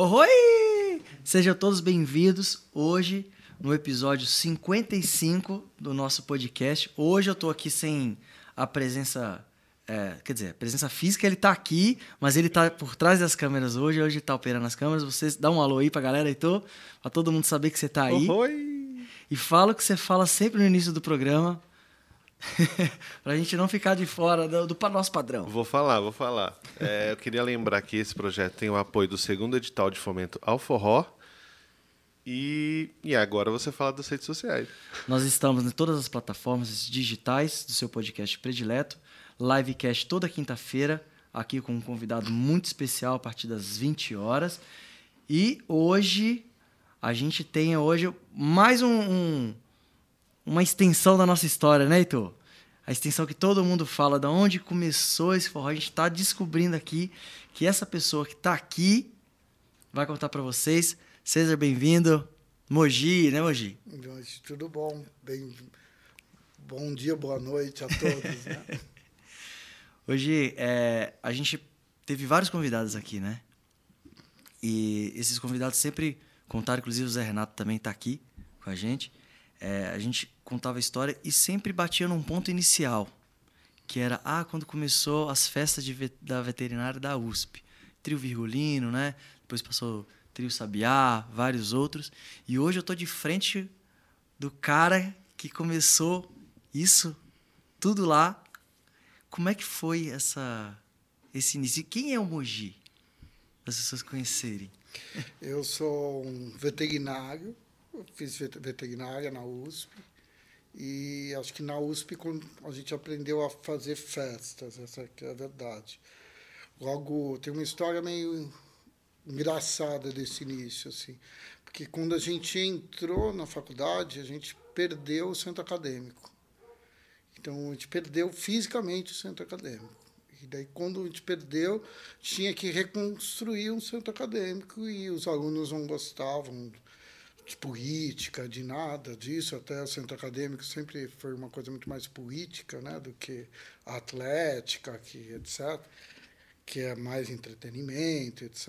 Oi! Sejam todos bem-vindos hoje no episódio 55 do nosso podcast. Hoje eu tô aqui sem a presença. é, quer dizer, a presença física ele tá aqui, mas ele tá por trás das câmeras hoje. Hoje ele tá operando as câmeras. Vocês dá um alô aí pra galera, Heitor, pra todo mundo saber que você tá aí. Oi! E fala o que você fala sempre no início do programa. pra gente não ficar de fora do, do nosso padrão. Vou falar, vou falar. É, eu queria lembrar que esse projeto tem o apoio do segundo edital de fomento ao forró. E, e agora você fala das redes sociais. Nós estamos em todas as plataformas digitais do seu podcast predileto. Livecast toda quinta-feira, aqui com um convidado muito especial a partir das 20 horas. E hoje a gente tem hoje mais um, um- uma extensão da nossa história, né, Heitor? A extensão que todo mundo fala, da onde começou esse forró. A gente está descobrindo aqui que essa pessoa que está aqui vai contar para vocês. César, bem-vindo. Mogi, né, Mogi? Tudo bom? Bem, bom dia, boa noite a todos. Né? Hoje é, a gente teve vários convidados aqui, né? E esses convidados sempre contaram, inclusive o Zé Renato também está aqui com a gente. É, a gente contava a história e sempre batia num ponto inicial, que era ah, quando começou as festas de da veterinária da USP. Trio Virgulino, né? Depois passou Trio Sabiá, vários outros. E hoje eu tô de frente do cara que começou isso tudo lá como é que foi essa esse início? Quem é o Mogi? Para as pessoas conhecerem. Eu sou um veterinário, fiz vet- veterinária na USP. E acho que na USP a gente aprendeu a fazer festas, essa é a verdade. Logo, tem uma história meio engraçada desse início, assim. Porque quando a gente entrou na faculdade, a gente perdeu o centro acadêmico. Então, a gente perdeu fisicamente o centro acadêmico. E daí, quando a gente perdeu, tinha que reconstruir um centro acadêmico e os alunos não gostavam de política, de nada disso. Até o centro acadêmico sempre foi uma coisa muito mais política né, do que atlética, que, etc., que é mais entretenimento, etc.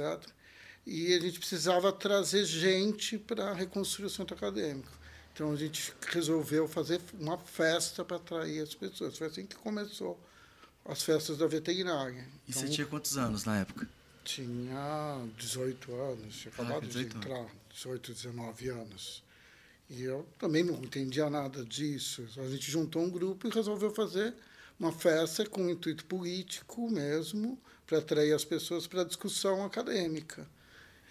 E a gente precisava trazer gente para reconstruir o centro acadêmico. Então a gente resolveu fazer uma festa para atrair as pessoas. Foi assim que começou as festas da veterinária. E Então, você tinha quantos anos na época? Tinha 18 anos, tinha Ah, acabado de 18 anos. entrar, 18, 19 anos. E eu também não entendia nada disso. A gente juntou um grupo e resolveu fazer uma festa com um intuito político mesmo, para atrair as pessoas para a discussão acadêmica.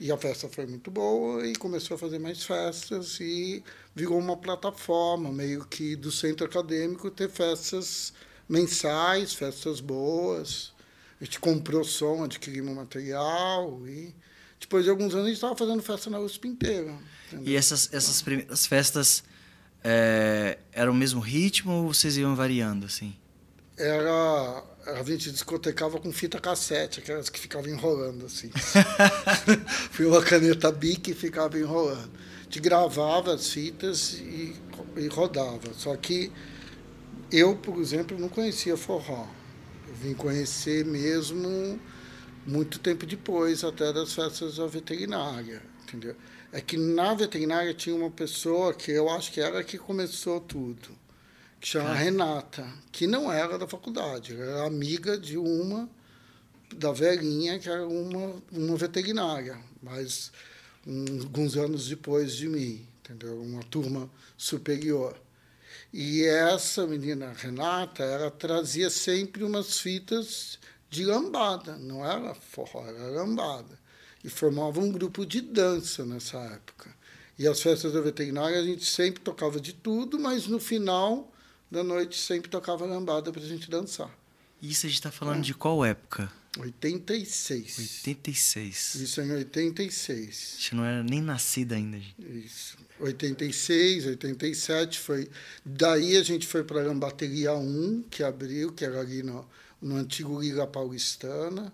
E a festa foi muito boa e começou a fazer mais festas e virou uma plataforma meio que do centro acadêmico ter festas mensais, festas boas. A gente comprou som, adquirimos material e depois de alguns anos a gente estava fazendo festa na USP inteira. entendeu? E essas, essas primeiras festas é, eram o mesmo ritmo ou vocês iam variando, assim? Era. A gente discotecava com fita cassete, aquelas que ficavam enrolando assim. Foi uma caneta bic e ficava enrolando. A gente gravava as fitas e, e rodava. Só que eu, por exemplo, não conhecia forró. Vim conhecer mesmo muito tempo depois, até das festas da veterinária, entendeu? É que na veterinária tinha uma pessoa que eu acho que era que começou tudo, que chama Renata, que não era da faculdade, era amiga de uma da velhinha, que era uma, uma veterinária, mas um- alguns anos depois de mim, entendeu? Uma turma superior. E essa menina Renata, ela trazia sempre umas fitas de lambada, não era forró, era lambada. E formava um grupo de dança nessa época. E as festas da veterinária a gente sempre tocava de tudo, mas no final da noite sempre tocava lambada para a gente dançar. Isso a gente tá falando de qual época? 86. 86. Isso em 86. A gente não era nem nascida ainda, gente. Isso. 86, 87 foi. Daí a gente foi para a Lambateria 1, que abriu, que era ali no, no antigo Liga Paulistana,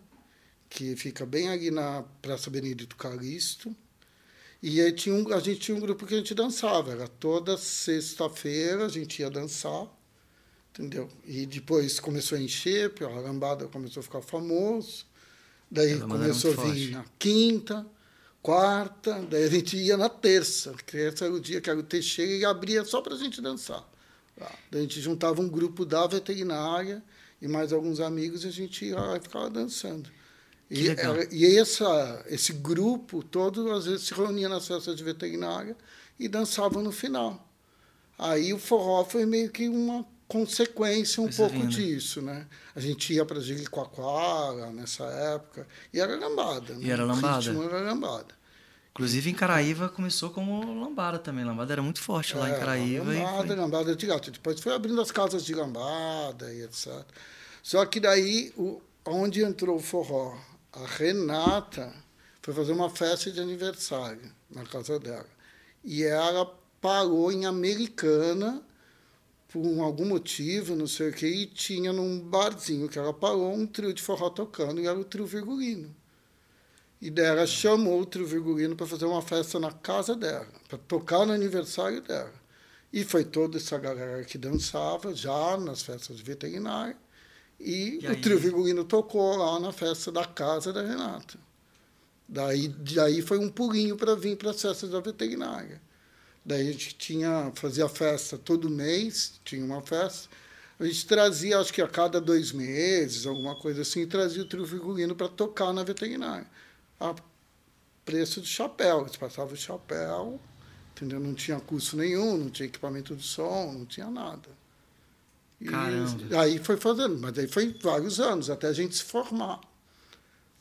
que fica bem ali na Praça Benedito Calixto. E aí tinha um, a gente tinha um grupo que a gente dançava. Era toda sexta-feira a gente ia dançar, entendeu? E depois começou a encher, a lambada começou a ficar famoso. Daí começou a vir forte. na quinta, quarta, daí a gente ia na terça, que esse era o dia que era o Teixeira e abria só para a gente dançar. Daí a gente juntava um grupo da veterinária e mais alguns amigos e a gente ia lá e ficava dançando. E, e essa, esse grupo todo, às vezes, se reunia nas festas de veterinária e dançavam no final. Aí o forró foi meio que uma consequência um pouco disso, né? A gente ia para Jericoacoara nessa época e era lambada. Né? E era lambada. O era lambada. Inclusive em Caraíva começou como lambada também. Lambada era muito forte lá é, em Caraíva. Lambada, foi... lambada de gato. Depois foi abrindo as casas de lambada e etc. Só que daí, o, onde entrou o forró? A Renata foi fazer uma festa de aniversário na casa dela. E ela parou em Americana por algum motivo, não sei o que, e tinha num barzinho que ela parou um trio de forró tocando e era o trio Virgulino. E daí ela chamou o trio Virgulino para fazer uma festa na casa dela, para tocar no aniversário dela. E foi toda essa galera que dançava já nas festas de veterinária. E, e o trio Virgulino tocou lá na festa da casa da Renata. Daí, daí foi um pulinho para vir para as festas da veterinária. Daí a gente tinha, fazia festa todo mês, tinha uma festa. A gente trazia, acho que a cada dois meses, alguma coisa assim, trazia o trio Virgulino para tocar na veterinária a preço de chapéu. Eles passavam o chapéu, entendeu? Não tinha custo nenhum, não tinha equipamento de som, não tinha nada. E Caramba. aí foi fazendo, mas aí foi vários anos, até a gente se formar.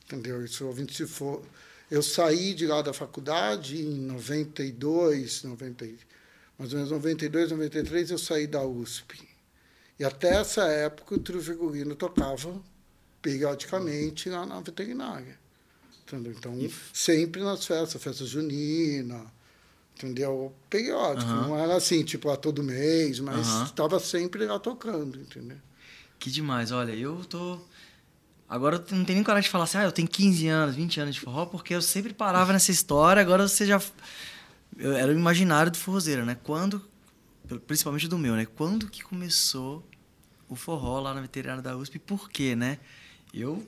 Entendeu? Isso, a gente se for... Eu saí de lá da faculdade em 92, 90, mais ou menos 92, 93, eu saí da USP. E até essa época o trio figurino tocava periodicamente lá na veterinária. Entendeu? Então, sempre nas festas, festa junina, entendeu? Periódico. Uhum. Não era assim, tipo, a todo mês, mas estava uhum. sempre lá tocando, entendeu? Que demais. Olha, eu tô. Agora eu não tenho nem coragem de falar assim, ah, eu tenho 15 anos, 20 anos de forró, porque eu sempre parava nessa história, agora você já. Eu era o imaginário do forrozeiro, né? Quando. Principalmente do meu, né? Quando que começou o forró lá na veterinária da USP? Por quê, né? Eu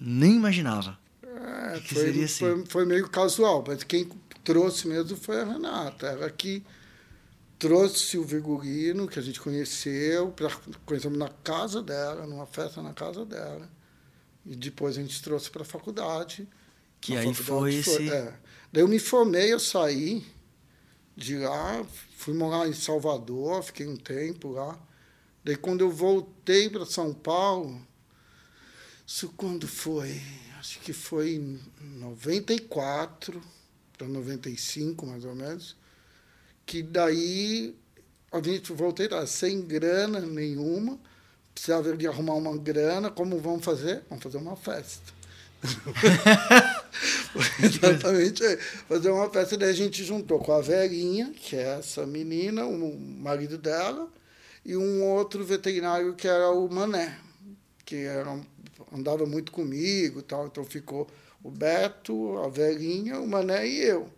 nem imaginava. É, foi, assim? foi, foi, meio casual, mas quem trouxe mesmo foi a Renata. Ela que trouxe o Vigorino, que a gente conheceu, pra, conhecemos na casa dela, numa festa na casa dela. E depois a gente trouxe para a faculdade. Que aí faculdade foi esse... É. Daí eu me formei, eu saí de lá, fui morar em Salvador, fiquei um tempo lá. Daí quando eu voltei para São Paulo, isso quando foi? acho que foi em 94 para 95, mais ou menos, que daí a gente voltei lá sem grana nenhuma, precisava de arrumar uma grana, como vamos fazer? Vamos fazer uma festa. Exatamente, fazer uma festa, daí a gente juntou com a velhinha, que é essa menina, o marido dela, e um outro veterinário que era o Mané, que era andava muito comigo tal, então ficou o Beto, a velhinha, o Mané e eu.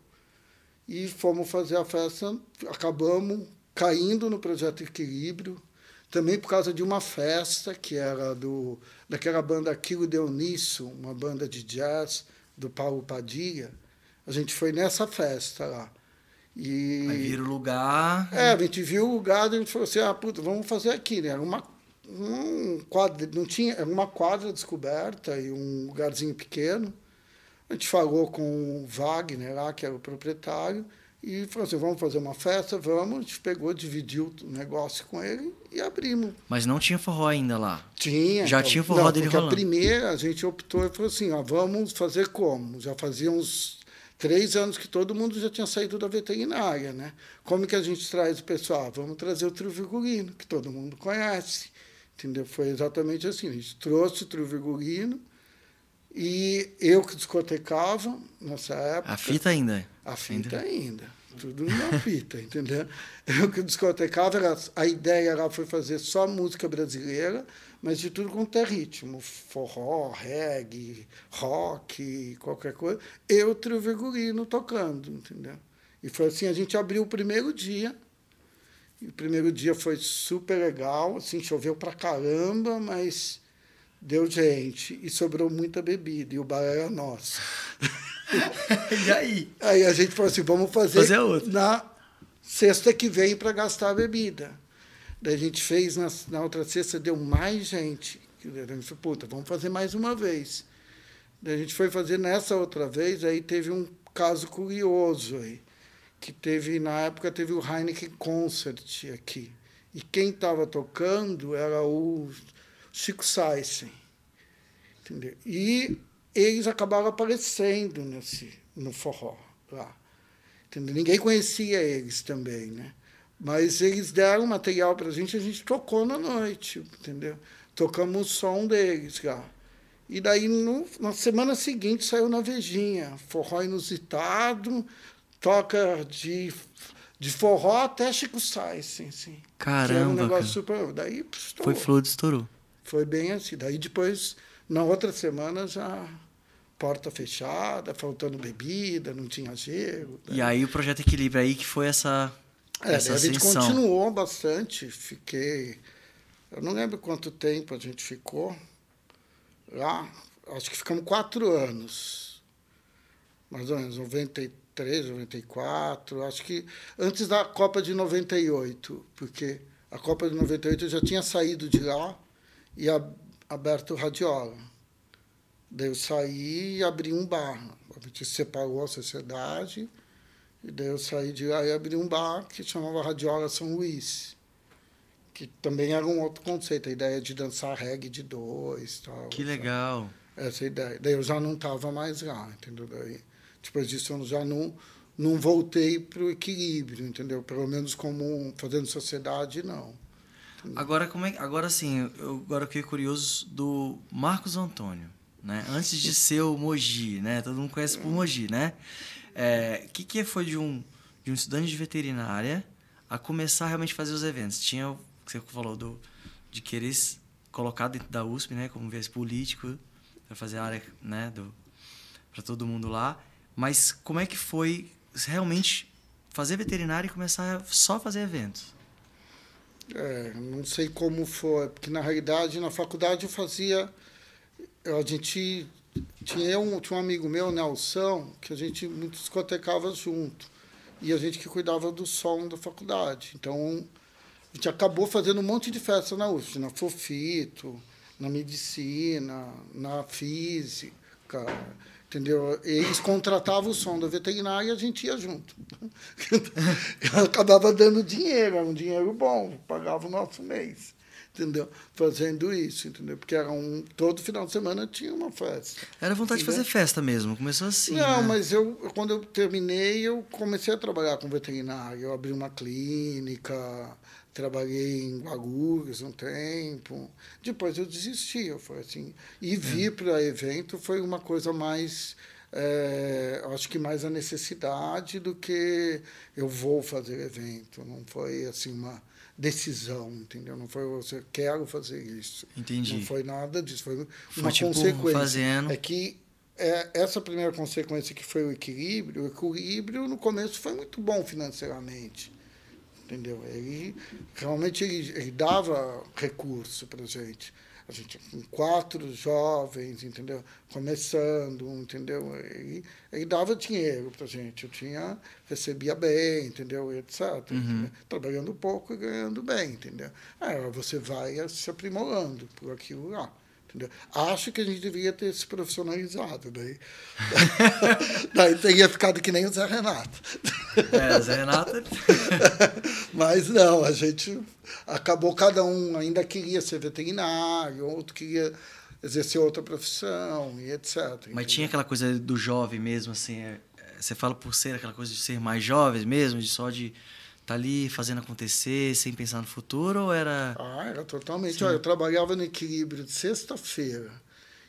E fomos fazer a festa, acabamos caindo no projeto Equilíbrio, também por causa de uma festa que era do daquela banda Aquilo Deonisso, uma banda de jazz do Paulo Padilha. A gente foi nessa festa lá. E, Aí viram o lugar. É, a gente viu o lugar e a gente falou assim: ah, puta, vamos fazer aqui, né? Era uma um quadro, não tinha uma quadra descoberta e um lugarzinho pequeno. A gente falou com o Wagner lá, que era o proprietário, e falou assim: vamos fazer uma festa, vamos. A gente pegou, dividiu o negócio com ele e abrimos. Mas não tinha forró ainda lá? Tinha. Já tinha forró não, dele rolando? a primeira a gente optou e falou assim: ó, vamos fazer como? Já fazia uns três anos que todo mundo já tinha saído da veterinária, né? Como que a gente traz o pessoal? Vamos trazer o trio vigorino, que todo mundo conhece. Entendeu? Foi exatamente assim. A gente trouxe o trio Vigorino e eu que discotecava nessa época. A fita ainda? A fita ainda. ainda. Tudo na fita, entendeu? Eu que discotecava, era, a ideia lá foi fazer só música brasileira, mas de tudo quanto é ritmo. Forró, reggae, rock, qualquer coisa. Eu, trio Vigorino, tocando, entendeu? E foi assim, a gente abriu o primeiro dia e o primeiro dia foi super legal, assim, choveu pra caramba, mas deu gente e sobrou muita bebida e o bar era nosso. e aí? Aí a gente falou assim, vamos fazer, Fazer outra. na sexta que vem para gastar a bebida. Daí a gente fez, na, na outra sexta deu mais gente. A gente falou, puta, vamos fazer mais uma vez. Daí a gente foi fazer nessa outra vez, aí teve um caso curioso aí. Que teve, na época, teve o Heineken Concert aqui. E quem estava tocando era o Chico Saisen. Entendeu? E eles acabaram aparecendo nesse, no forró lá. Entendeu? Ninguém conhecia eles também, né? Mas eles deram material para a gente, a gente tocou na noite, entendeu? Tocamos o som deles lá. E daí, no, na semana seguinte, saiu na Vejinha. Forró inusitado, toca de, de forró até Chico Sainz, assim. Que era um Caramba, negócio cara. super... Daí, pss, Foi estourou. flor, estourou. Foi bem assim. Daí depois, na outra semana, já porta fechada, faltando bebida, não tinha gelo. E aí o Projeto Equilíbrio aí que foi essa, É, essa a gente ascensão. continuou bastante. Fiquei. Eu não lembro quanto tempo a gente ficou lá. Acho que ficamos quatro anos. Mais ou menos, 93, 94. Acho que antes da Copa de 98, porque a Copa de 98 eu já tinha saído de lá e aberto o Radiola. Daí eu saí e abri um bar. A gente separou a sociedade. E daí eu saí de lá e abri um bar que chamava Radiola São Luís. Que também era um outro conceito, a ideia de dançar reggae de dois tal. Que sabe? legal. Essa ideia. Daí eu já não estava mais lá, entendeu? Daí, depois disso eu já não, não voltei para o equilíbrio, entendeu? Pelo menos como fazendo sociedade, não. Agora, como é, agora sim, eu agora fiquei curioso do Marcos Antônio, né? Antes de ser o Mogi, né? Todo mundo conhece por Mogi, né? O que, que foi de um, de um estudante de veterinária a começar a realmente fazer os eventos? Tinha o que você falou do, de querer colocar dentro da USP, né? Como viés político, para fazer a área, né? Para todo mundo lá. Mas como é que foi realmente fazer veterinária e começar a só fazer eventos? É, não sei como foi, porque na realidade na faculdade eu fazia. A gente tinha um, tinha um amigo meu, Nelson, que a gente muito discotecava junto. E a gente que cuidava do som da faculdade. Então a gente acabou fazendo um monte de festa na UFS, na Fofito, na medicina, na física, entendeu? Eles contratavam o som da veterinária e a gente ia junto. Acabava dando dinheiro, era um dinheiro bom, pagava o nosso mês, entendeu? Fazendo isso, entendeu? Porque era um, todo final de semana tinha uma festa. Era vontade de fazer Entendeu? festa mesmo, começou assim. Não, né? mas eu, quando eu terminei, eu comecei a trabalhar com veterinário. Eu abri uma clínica, trabalhei em Guarulhos um tempo. Depois eu desisti, eu falei assim. E vir para evento foi uma coisa mais. é, acho que mais a necessidade do que eu vou fazer evento. Não foi assim uma decisão, entendeu? Não foi você quero fazer isso. Entendi. Não foi nada disso, foi, Foi, uma tipo, consequência. fazendo. É que é, essa primeira consequência que foi o equilíbrio, o equilíbrio no começo foi muito bom financeiramente. Entendeu? Ele realmente ele, ele dava recurso para a gente. A gente com quatro jovens, entendeu? Começando, entendeu? Ele, ele dava dinheiro para a gente. Eu tinha, recebia bem, entendeu? Etc. entendeu? Trabalhando pouco e ganhando bem, entendeu? Aí você vai se aprimorando por aquilo lá. Entendeu? Acho que a gente devia ter se profissionalizado. Daí, daí teria ficado que nem o Zé Renato. É, Zé Renato. Mas não, a gente acabou, cada um ainda queria ser veterinário, outro queria exercer outra profissão e etc. Mas entendeu? tinha aquela coisa do jovem mesmo, assim. é, é, Você fala por ser aquela coisa de ser mais jovem mesmo, de só de estar ali fazendo acontecer, sem pensar no futuro, ou era. Ah, era totalmente. Olha, eu trabalhava no equilíbrio de sexta-feira.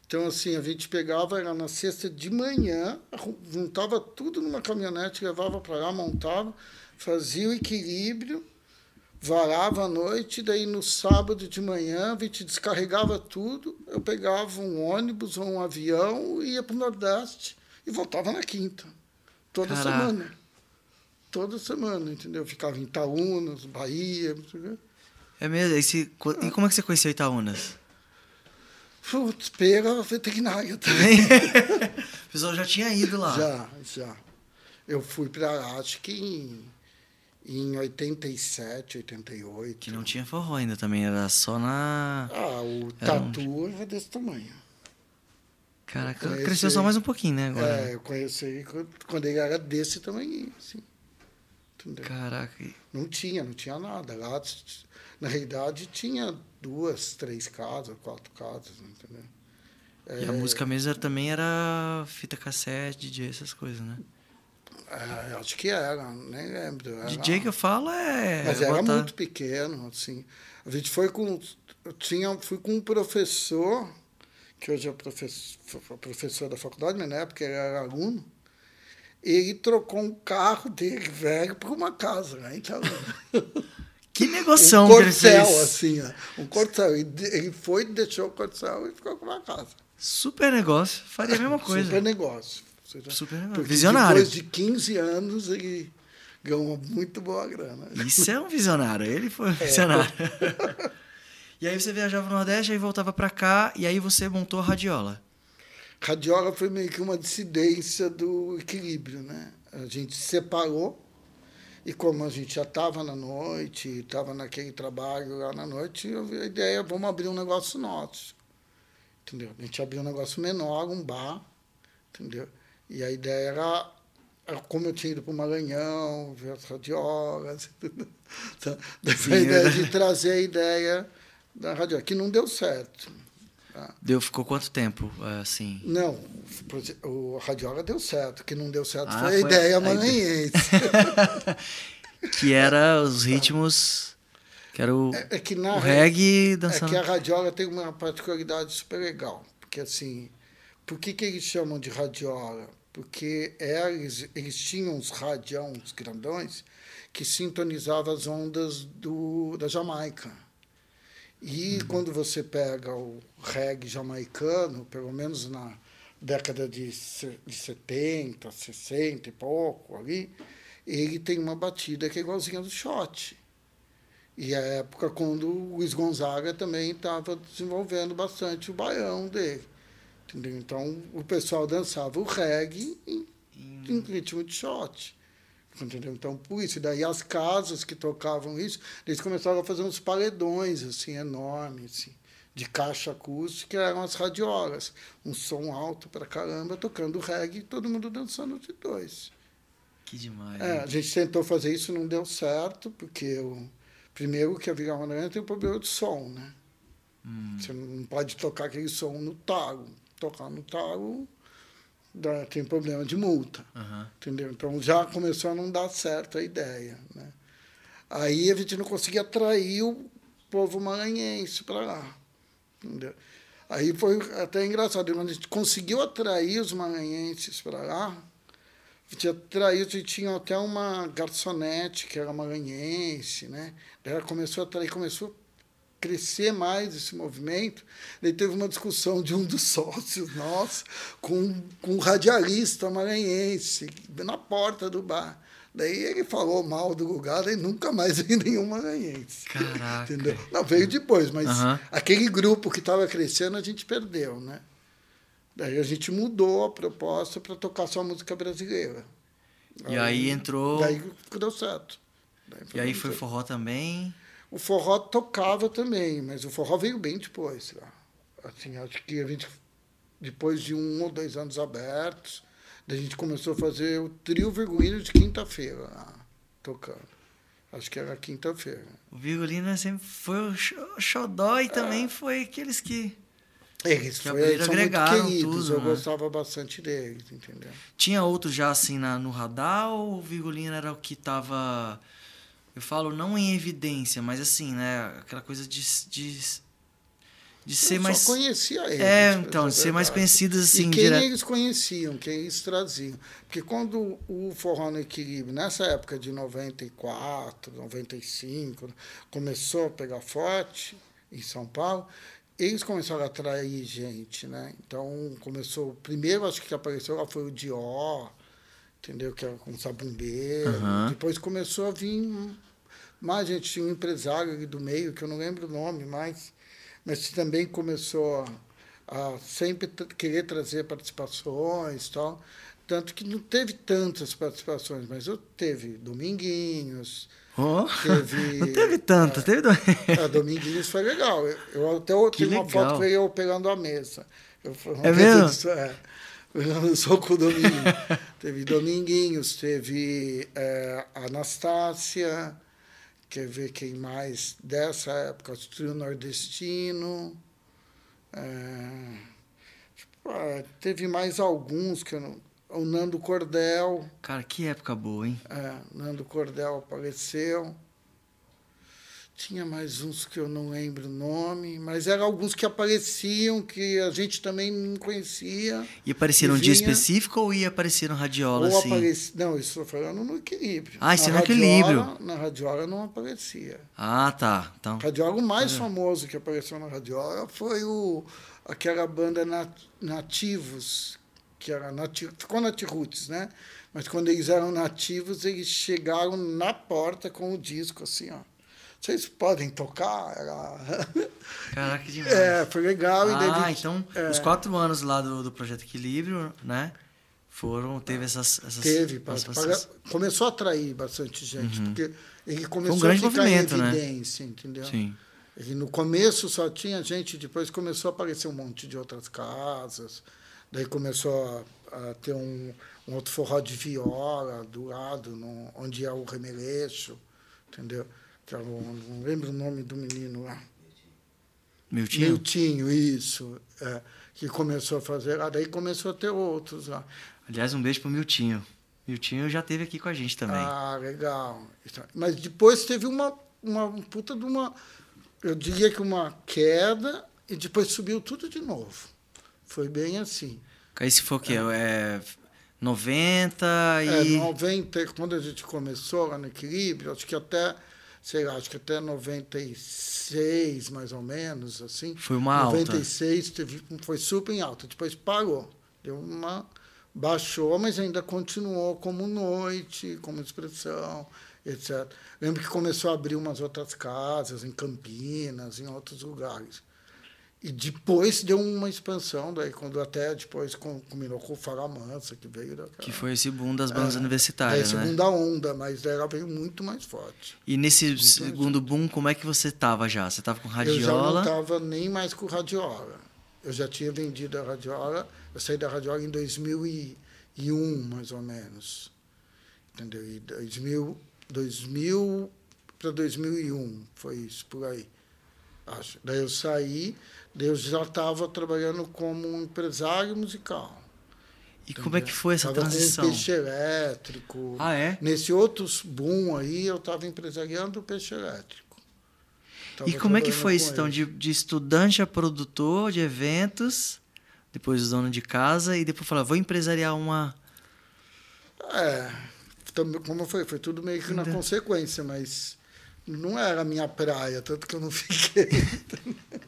Então, assim, a gente pegava, era na sexta de manhã, juntava tudo numa caminhonete, levava para lá, montava, fazia o equilíbrio, varava à noite, daí no sábado de manhã a gente descarregava tudo, eu pegava um ônibus ou um avião, ia para o Nordeste e voltava na quinta. Toda Caraca. semana. Toda semana, entendeu? Ficava em Itaúnas, Bahia, não sei o quê. É mesmo? Você- co- E como é que você conheceu Itaúnas? Putz, pega veterinária também. o pessoal já tinha ido lá. Já, já. Eu fui para acho que em, em 87, 88. Que não tinha forró ainda também, era só na. Ah, o Era tatu era desse tamanho. Caraca, Eu conheci- cresceu só mais um pouquinho, né? Agora. É, eu conheci quando ele era desse tamanho, assim. Entendeu? Caraca. Não tinha, não tinha nada. Lá, na realidade, tinha duas, três casas, quatro casas, entendeu? E a música mesmo era- também era fita cassete, DJ, essas coisas, né? É, acho que era, nem lembro. Era, DJ que eu falo é. Mas era botar- muito pequeno, assim. A gente foi com. Eu tinha, fui com um professor, que hoje é professor, professor da faculdade, mas na época ele era aluno. Ele trocou um carro dele velho por uma casa, né? Então, Que um ele corcel, fez. assim, ó. Um corcel. Ele foi, deixou o corcel e ficou com uma casa. Super negócio. Faria a mesma coisa. Super negócio. Super negócio. Visionário. Depois de 15 anos, ele ganhou muito boa grana. Isso é um visionário. Ele foi um visionário. e aí você viajava no Nordeste, aí voltava pra cá, e aí você montou a radiola. Radiola foi meio que uma dissidência do equilíbrio, né? A gente se separou e como a gente já estava na noite, estava naquele trabalho lá na noite, eu vi a ideia, vamos abrir um negócio nosso, entendeu? A gente abriu um negócio menor, um bar, entendeu? E a ideia era, era como eu tinha ido para o Maranhão, ver as radiolas, então, a ideia é. de trazer a ideia da radiola, que não deu certo. Tá? Deu, ficou quanto tempo, assim? Não, o Radiola deu certo. O que não deu certo Ah, foi a foi ideia a maranhense. que era os ritmos... Que era o, É, é que na o re- reggae É dançando. que a radiola tem uma particularidade super legal. Porque assim, por que, que eles chamam de radiola? Porque eles, eles tinham uns radião, uns grandões, que sintonizavam as ondas do, da Jamaica. E quando você pega o reggae jamaicano, pelo menos na década de, de 70, 60 e pouco ali, ele tem uma batida que é igualzinha do shot. E a época quando o Luiz Gonzaga também estava desenvolvendo bastante o baião dele. Entendeu? Então o pessoal dançava o reggae em, em ritmo de shot. Entendeu? Então, por isso, daí as casas que tocavam isso, eles começaram a fazer uns paredões assim, enormes, assim, de caixa acústica, que eram as radiolas. Um som alto pra caramba, tocando reggae e todo mundo dançando de dois. Que demais. É, a gente tentou fazer isso, não deu certo, porque o, primeiro que a Vila Madalena tem o problema de som, né? Hum. Você não pode tocar aquele som no talo. Tocar no talo dá, tem problema de multa, Aham. entendeu? Então já começou a não dar certo a ideia, né? Aí a gente não conseguia atrair o povo maranhense para lá, entendeu? Aí foi até engraçado, quando a gente conseguiu atrair os maranhenses para lá, a gente atraiu, a gente tinha até uma garçonete que era maranhense, né? Daí ela começou a atrair, começou a crescer mais esse movimento. Daí teve uma discussão de um dos sócios nossos com, com um radialista maranhense na porta do bar. Daí ele falou mal do lugar e nunca mais veio nenhum maranhense. Caraca. Entendeu? Não, veio depois, mas Aham. aquele grupo que estava crescendo a gente perdeu, né? Daí a gente mudou a proposta para tocar só música brasileira. E aí entrou. Daí deu certo. Daí E aí foi forró também. O forró tocava também, mas o forró veio bem depois. Assim, acho que a gente, depois de um ou dois anos abertos, a gente começou a fazer o trio virgulino de quinta-feira tocando. Acho que era quinta-feira. O Virgulina sempre foi o xo- xodó e também foi aqueles que. Eles Que foi, são muito queridos, tudo, eu né? gostava bastante deles, entendeu? Tinha outro já assim na, no radar ou o Virgulina era o que tava. Eu falo não em evidência, mas assim, né? Aquela coisa de. de, de ser eu mais. só conhecia eles. É, então, de a ser mais conhecidos assim, e quem direto. eles conheciam, quem eles traziam. Porque quando o Forró no Equilíbrio, nessa época de 94, 95, começou a pegar forte em São Paulo, eles começaram a atrair gente, né? Então, começou... Primeiro, acho que apareceu lá foi o Dior, entendeu? Que era com sabumbeiro. Aham. Depois começou a vir mais gente. Tinha um empresário do meio, que eu não lembro o nome mais, mas também começou a a sempre querer trazer participações tal. Tanto que não teve tantas participações, mas eu teve Dominguinhos, Oh, teve. não teve tanto, é, teve do... é, Dominguinhos foi legal. Eu, eu até eu Que tenho uma foto ele eu pegando a mesa. Eu, É mesmo? Isso, é. Sou com o Dominguinhos. teve Dominguinhos, teve é, a Anastácia, quer ver quem mais dessa época, o trio nordestino. É, tipo, é, teve mais alguns que eu não. O Nando Cordel. Cara, que época boa, hein? É, Nando Cordel apareceu. Tinha mais uns que eu não lembro o nome, mas eram alguns que apareciam que a gente também não conhecia. E num dia específico ou ia aparecer no radiola, ou assim? aparecia. Não, isso estou falando no equilíbrio. Ah, isso Na é no equilíbrio. radiola- Na radiola não aparecia. Ah, tá. Então, Radiola, o mais famoso que apareceu na radiola foi o, aquela banda Nat- Nativos, que era nati, ficou Natiroots, né? Mas quando eles eram nativos, eles chegaram na porta com o disco, assim, ó. Vocês podem tocar? Caraca, que demais. É, foi legal. daí ah, gente- então, é, os quatro anos lá do, do Projeto Equilíbrio, né? Foram, teve essas... essas Teve, essas- começou a atrair bastante gente, porque ele começou Uhum. grande a ficar em né? evidência, entendeu? Sim. E no começo só tinha gente, depois começou a aparecer um monte de outras casas, daí começou a, a ter um, um outro forró de viola do lado, no, onde é o remeleixo, entendeu? O- não lembro o nome do menino lá. Miltinho? Miltinho, isso. é, que começou a fazer lá, daí começou a ter outros lá. Aliás, um beijo pro Miltinho. Miltinho já esteve aqui com a gente também. Ah, legal. Mas depois teve uma, uma puta de uma. Eu diria que uma queda e depois subiu tudo de novo. Foi bem assim. Aí se for o quê? É 90 É, e... 90, quando a gente começou lá no equilíbrio, acho que até, sei lá, acho que até 96, mais ou menos, assim. Foi uma alta. 96 teve, foi super em alta, depois parou. Deu uma. Baixou, mas ainda continuou como noite, como expressão, etc. Lembro que começou a abrir umas outras casas em Campinas, em outros lugares. E depois deu uma expansão, daí quando até depois com- combinou com o Fala Mansa, que veio daquela. Que foi esse boom das bandas É, universitárias, daí né? segunda onda, mas ela veio muito mais forte. E nesse segundo boom, como é que você tava já? Você tava com Eu já não radiola? estava nem mais com radiola. Eu já tinha vendido a radiola. Eu saí da radiola em 2001, mais ou menos. Entendeu? E 2000, 2000 para 2001, foi isso, por aí. Acho. Daí eu saí, eu já estava trabalhando como um empresário musical. E como é que foi essa Tava transição? Com peixe elétrico. Ah, é? Nesse outro boom aí, eu estava empresariando o peixe elétrico. Tava E como é que foi isso, então? De, de estudante a produtor de eventos, depois dono de casa, e depois falar, vou empresariar uma... É, como foi, foi tudo meio que na Ainda. consequência, mas não era a minha praia, tanto que eu não fiquei.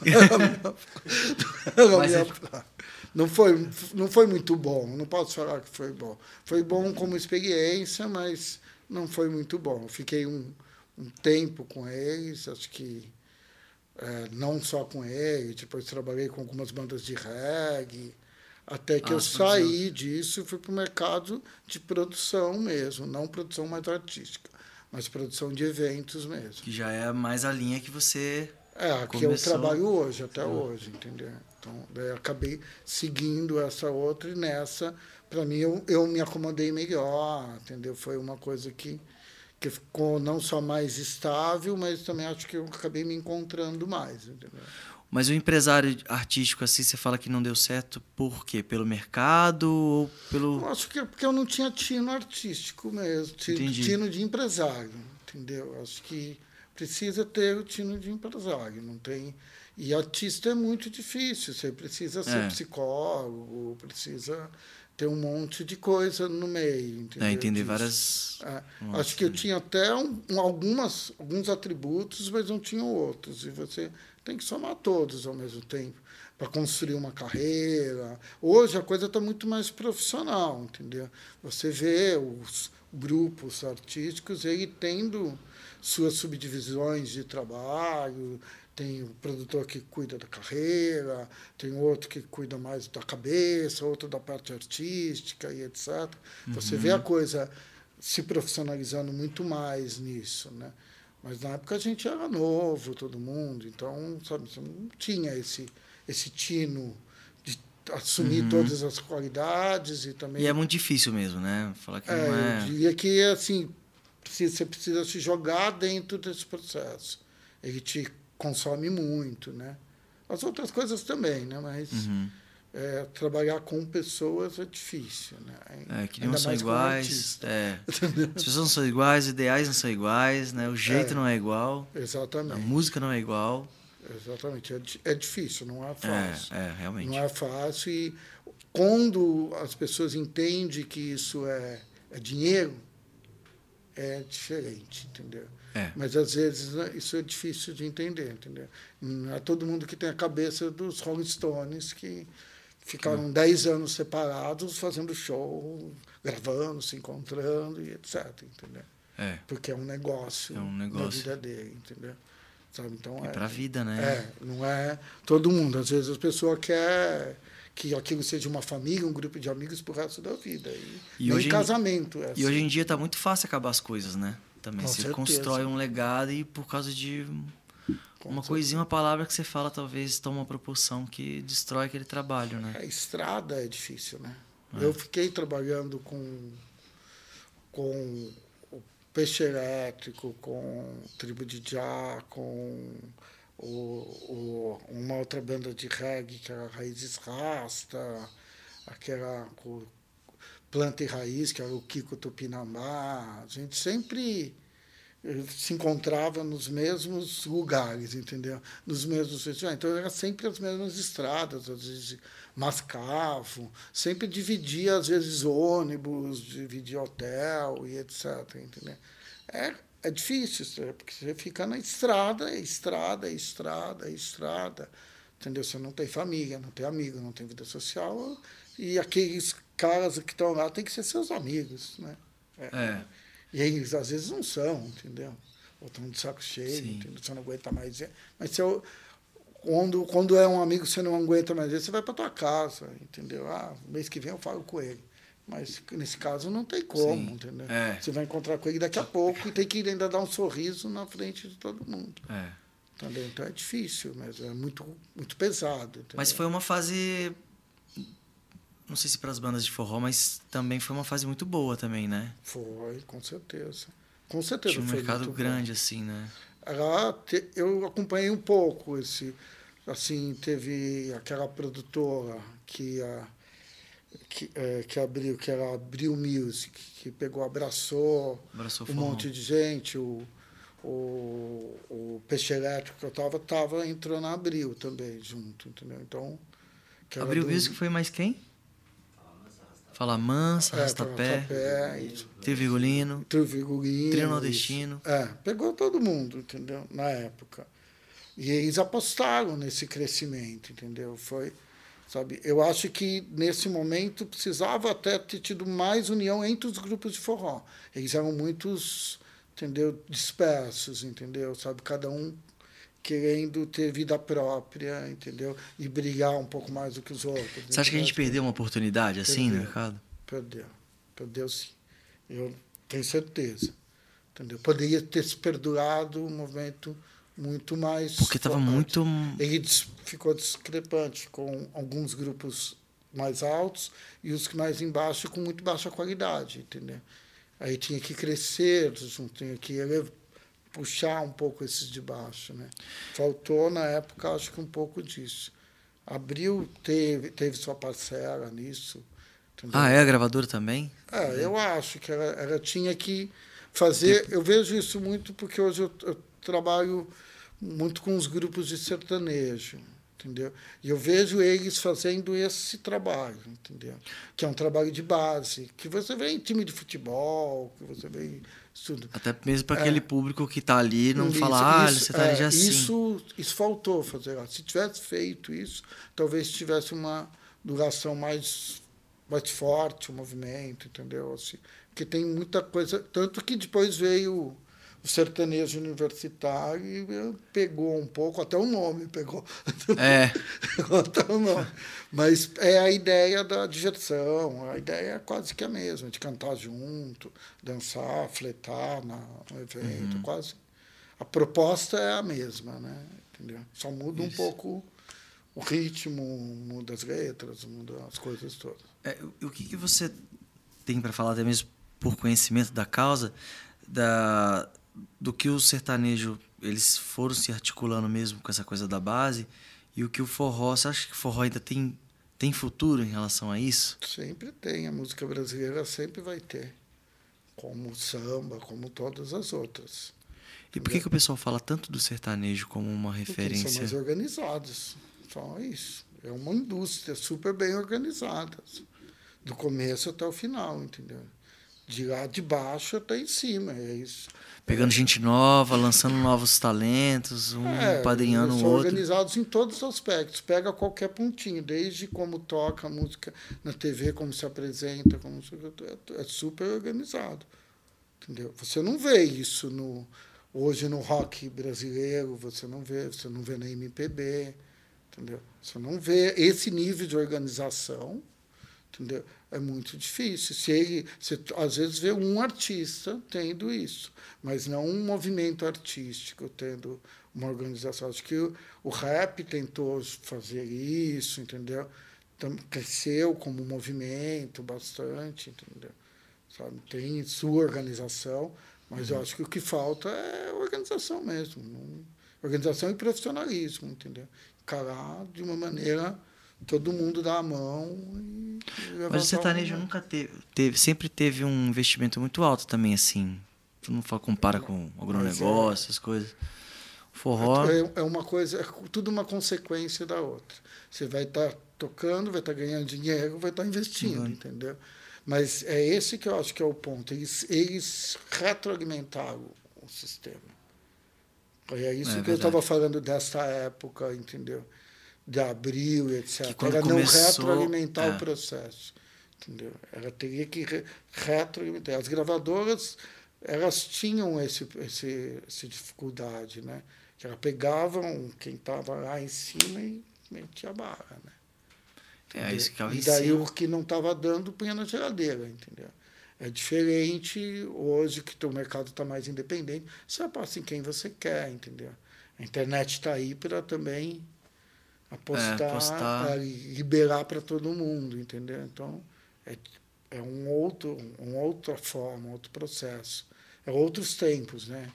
Não minha, não é- praia. Não foi, não foi muito bom, não posso falar que foi bom. Foi bom como experiência, mas não foi muito bom. Fiquei um, um tempo com eles, acho que é, não só com ele, depois trabalhei com algumas bandas de reggae, até que Ah, eu saí disso e fui para o mercado de produção mesmo, não produção mais artística, mas produção de eventos mesmo. Que já é mais a linha que você... É, que eu Começou- trabalho hoje, até hoje, entendeu? Então, daí eu acabei seguindo essa outra e nessa, para mim, eu, eu me acomodei melhor, entendeu? Foi uma coisa que, que ficou não só mais estável, mas também acho que eu acabei me encontrando mais, entendeu? Mas o empresário artístico, assim, você fala que não deu certo por quê? Pelo mercado ou pelo... Eu acho que é porque eu não tinha tino artístico mesmo, ti- Entendi. tino de empresário, entendeu? Acho que precisa ter o tino de empresário, não tem. E artista é muito difícil, você precisa ser É. psicólogo, precisa ter um monte de coisa no meio, entendeu? É, entender disso. várias... É, Nossa, acho que eu tinha até um- um- algumas, alguns atributos, mas não tinha outros. E você tem que somar todos ao mesmo tempo para construir uma carreira. Hoje a coisa está muito mais profissional, entendeu? Você vê os grupos artísticos ele tendo suas subdivisões de trabalho, tem o produtor que cuida da carreira, tem outro que cuida mais da cabeça, outro da parte artística e etc. Uhum. Você vê a coisa se profissionalizando muito mais nisso, né? Mas na época a gente era novo, todo mundo, então, sabe, você não tinha esse, esse tino de assumir uhum. todas as qualidades e também... E é muito difícil mesmo, né? Falar que é, não é... Eu diria que, assim, você precisa se jogar dentro desse processo. Ele te consome muito, né? As outras coisas também, né? Mas... Uhum é, trabalhar com pessoas é difícil, né? É, que não são iguais. É. As pessoas não são iguais, os ideais não são iguais, né? O jeito é, não é igual. Exatamente. A música não é igual. Exatamente. É, é difícil, não é fácil. É, é, realmente. Não é fácil e quando as pessoas entendem que isso é, é dinheiro, é diferente, entendeu? É. Mas às vezes né, isso é difícil de entender, entendeu? Não é todo mundo que tem a cabeça dos Rolling Stones que Ficaram 10 anos separados, fazendo show, gravando, se encontrando e etc. Entendeu? É. Porque é um negócio, é um negócio. da vida dele, entendeu? Sabe? Então, e é, para a vida, né? É, não é todo mundo. Às vezes a pessoa quer que aquilo seja uma família, um grupo de amigos pro resto da vida. E, e hoje casamento. É assim. E hoje em dia está muito fácil acabar as coisas, né? Também. Com Você certeza. constrói um legado e por causa de uma coisinha, uma palavra que você fala, talvez toma uma proporção que destrói aquele trabalho, né? A estrada é difícil, né? É. Eu fiquei trabalhando com, com o Peixe Elétrico, com Tribo de Já, com o, o, uma outra banda de reggae, que era Raízes Rasta, aquela Planta e Raiz, que era o Kiko Tupinambá. A gente sempre se encontrava nos mesmos lugares, entendeu? Nos mesmos festivais. Então, era sempre as mesmas estradas, às vezes mascavam, sempre dividia, às vezes, ônibus, dividia hotel e etc. Entendeu? É, é difícil, porque você fica na estrada, é estrada, é estrada, é estrada. Entendeu? Você não tem família, não tem amigo, não tem vida social. E aqueles caras que estão lá têm que ser seus amigos. Né? é. é. E eles às vezes não são, entendeu? Ou estão de saco cheio, entendeu? você não aguenta mais. Mas se eu, quando, quando é um amigo você não aguenta mais você vai para tua casa, entendeu? Ah, mês que vem eu falo com ele. Mas nesse caso não tem como, Sim. entendeu? É. Você vai encontrar com ele daqui a pouco e tem que ainda dar um sorriso na frente de todo mundo. É. Entendeu? Então é difícil, mas é muito, muito pesado. Entendeu? Mas foi uma fase não sei se para as bandas de forró, mas também foi uma fase muito boa também, né? Foi, com certeza. Com certeza. Tinha um mercado grande, bom. assim, né? Ela, eu acompanhei um pouco esse. Assim, teve aquela produtora que, a, que, é, que abriu, que era Abril Music, que pegou, abraçou, abraçou um monte de gente. O, o, o Peixe Elétrico que eu estava, tava, entrou na Abril também, junto, entendeu? Então. Abril do... Music foi mais quem? Fala Mansa, é, Rastapé, Trio Vigolino, Trio Vigolino, Trio Nordestino. É, pegou todo mundo, entendeu? Na época. E eles apostaram nesse crescimento, entendeu? Foi, sabe? Eu acho que nesse momento precisava até ter tido mais união entre os grupos de forró. Eles eram muitos, entendeu? Dispersos, entendeu? Sabe? Cada um querendo ter vida própria, entendeu? E brigar um pouco mais do que os outros. Você entendeu? acha que a gente perdeu uma oportunidade assim perdeu, no mercado? Perdeu. Perdeu sim. Eu tenho certeza. Entendeu? Poderia ter se perdurado um movimento muito mais. Porque estava muito. Ele ficou discrepante com alguns grupos mais altos e os que mais embaixo com muito baixa qualidade, entendeu? Aí tinha que crescer, tinha que puxar um pouco esses de baixo. Né? Faltou, na época, acho que um pouco disso. Abril teve, teve sua parcela nisso. Entendeu? Ah, é a gravadora também? É, eu acho que ela, ela tinha que fazer. Eu vejo isso muito porque hoje eu, eu trabalho muito com os grupos de sertanejo entendeu? E eu vejo eles fazendo esse trabalho, entendeu? Que é um trabalho de base, que você vê em time de futebol, que você vê em tudo. Até mesmo para é, aquele público que está ali não isso, falar, ah, você está é, ali já assim. Isso, isso faltou fazer. Se tivesse feito isso, talvez tivesse uma duração mais, mais forte o movimento, entendeu? Assim, porque tem muita coisa. Tanto que depois veio o sertanejo universitário pegou um pouco, até o nome pegou. É. até o nome. Mas é a ideia da diversão, a ideia é quase que a mesma, de cantar junto, dançar, fletar na, no evento, uhum. quase. A proposta é a mesma, né? Entendeu? Só muda Isso. um pouco o ritmo, muda as letras, muda as coisas todas. É, o que, que você tem para falar, até mesmo por conhecimento da causa, da, do que o sertanejo eles foram se articulando mesmo com essa coisa da base e o que o forró, você acha que o forró ainda tem tem futuro em relação a isso? Sempre tem, a música brasileira sempre vai ter, como o samba, como todas as outras. E por que, que o pessoal fala tanto do sertanejo como uma referência? Porque são mais organizados, só isso. É uma indústria super bem organizada, do começo até o final, entendeu? de lá de baixo até em cima. É isso. Pegando gente nova, lançando novos talentos, um é, padrinhando o outro. organizados em todos os aspectos. Pega qualquer pontinho, desde como toca a música na TV, como se apresenta, como se, é, é super organizado. Entendeu? Você não vê isso no hoje no rock brasileiro, você não vê, você não vê na MPB, entendeu? Você não vê esse nível de organização, entendeu? É muito difícil. Se ele, se, às vezes vê um artista tendo isso, mas não um movimento artístico tendo uma organização. Acho que o, o rap tentou fazer isso, entendeu? Então, cresceu como movimento bastante, entendeu? Sabe? Tem sua organização, mas uhum. eu acho que o que falta é organização mesmo. Organização e profissionalismo, entendeu? Encarar de uma maneira todo mundo dá a mão e mas o sertanejo nunca teve, teve, sempre teve um investimento muito alto também assim. Tu não compara com agronegócio é, essas coisas. Forró. É, é, uma coisa é tudo uma consequência da outra. Você vai estar tá tocando vai estar tá ganhando dinheiro vai estar tá investindo Sim, entendeu? Mas é esse que eu acho que é o ponto eles eles retroalimentaram o sistema. É isso é, que eu estava falando dessa época entendeu de abril, etc. Ela não retroalimentar é. o processo. Entendeu? Ela teria que re retroalimentar. As gravadoras elas tinham esse, esse, essa dificuldade, né? Que elas pegavam quem estava lá em cima e metia a barra, né? É, isso que e daí o que não estava dando punha na geladeira, entendeu? É diferente hoje que o mercado está mais independente. Você passa em quem você quer, entendeu? A internet está aí para também apostar, é, apostar. liberar para todo mundo, entendeu? Então é, é um outro, uma outra forma, outro processo, é outros tempos, né?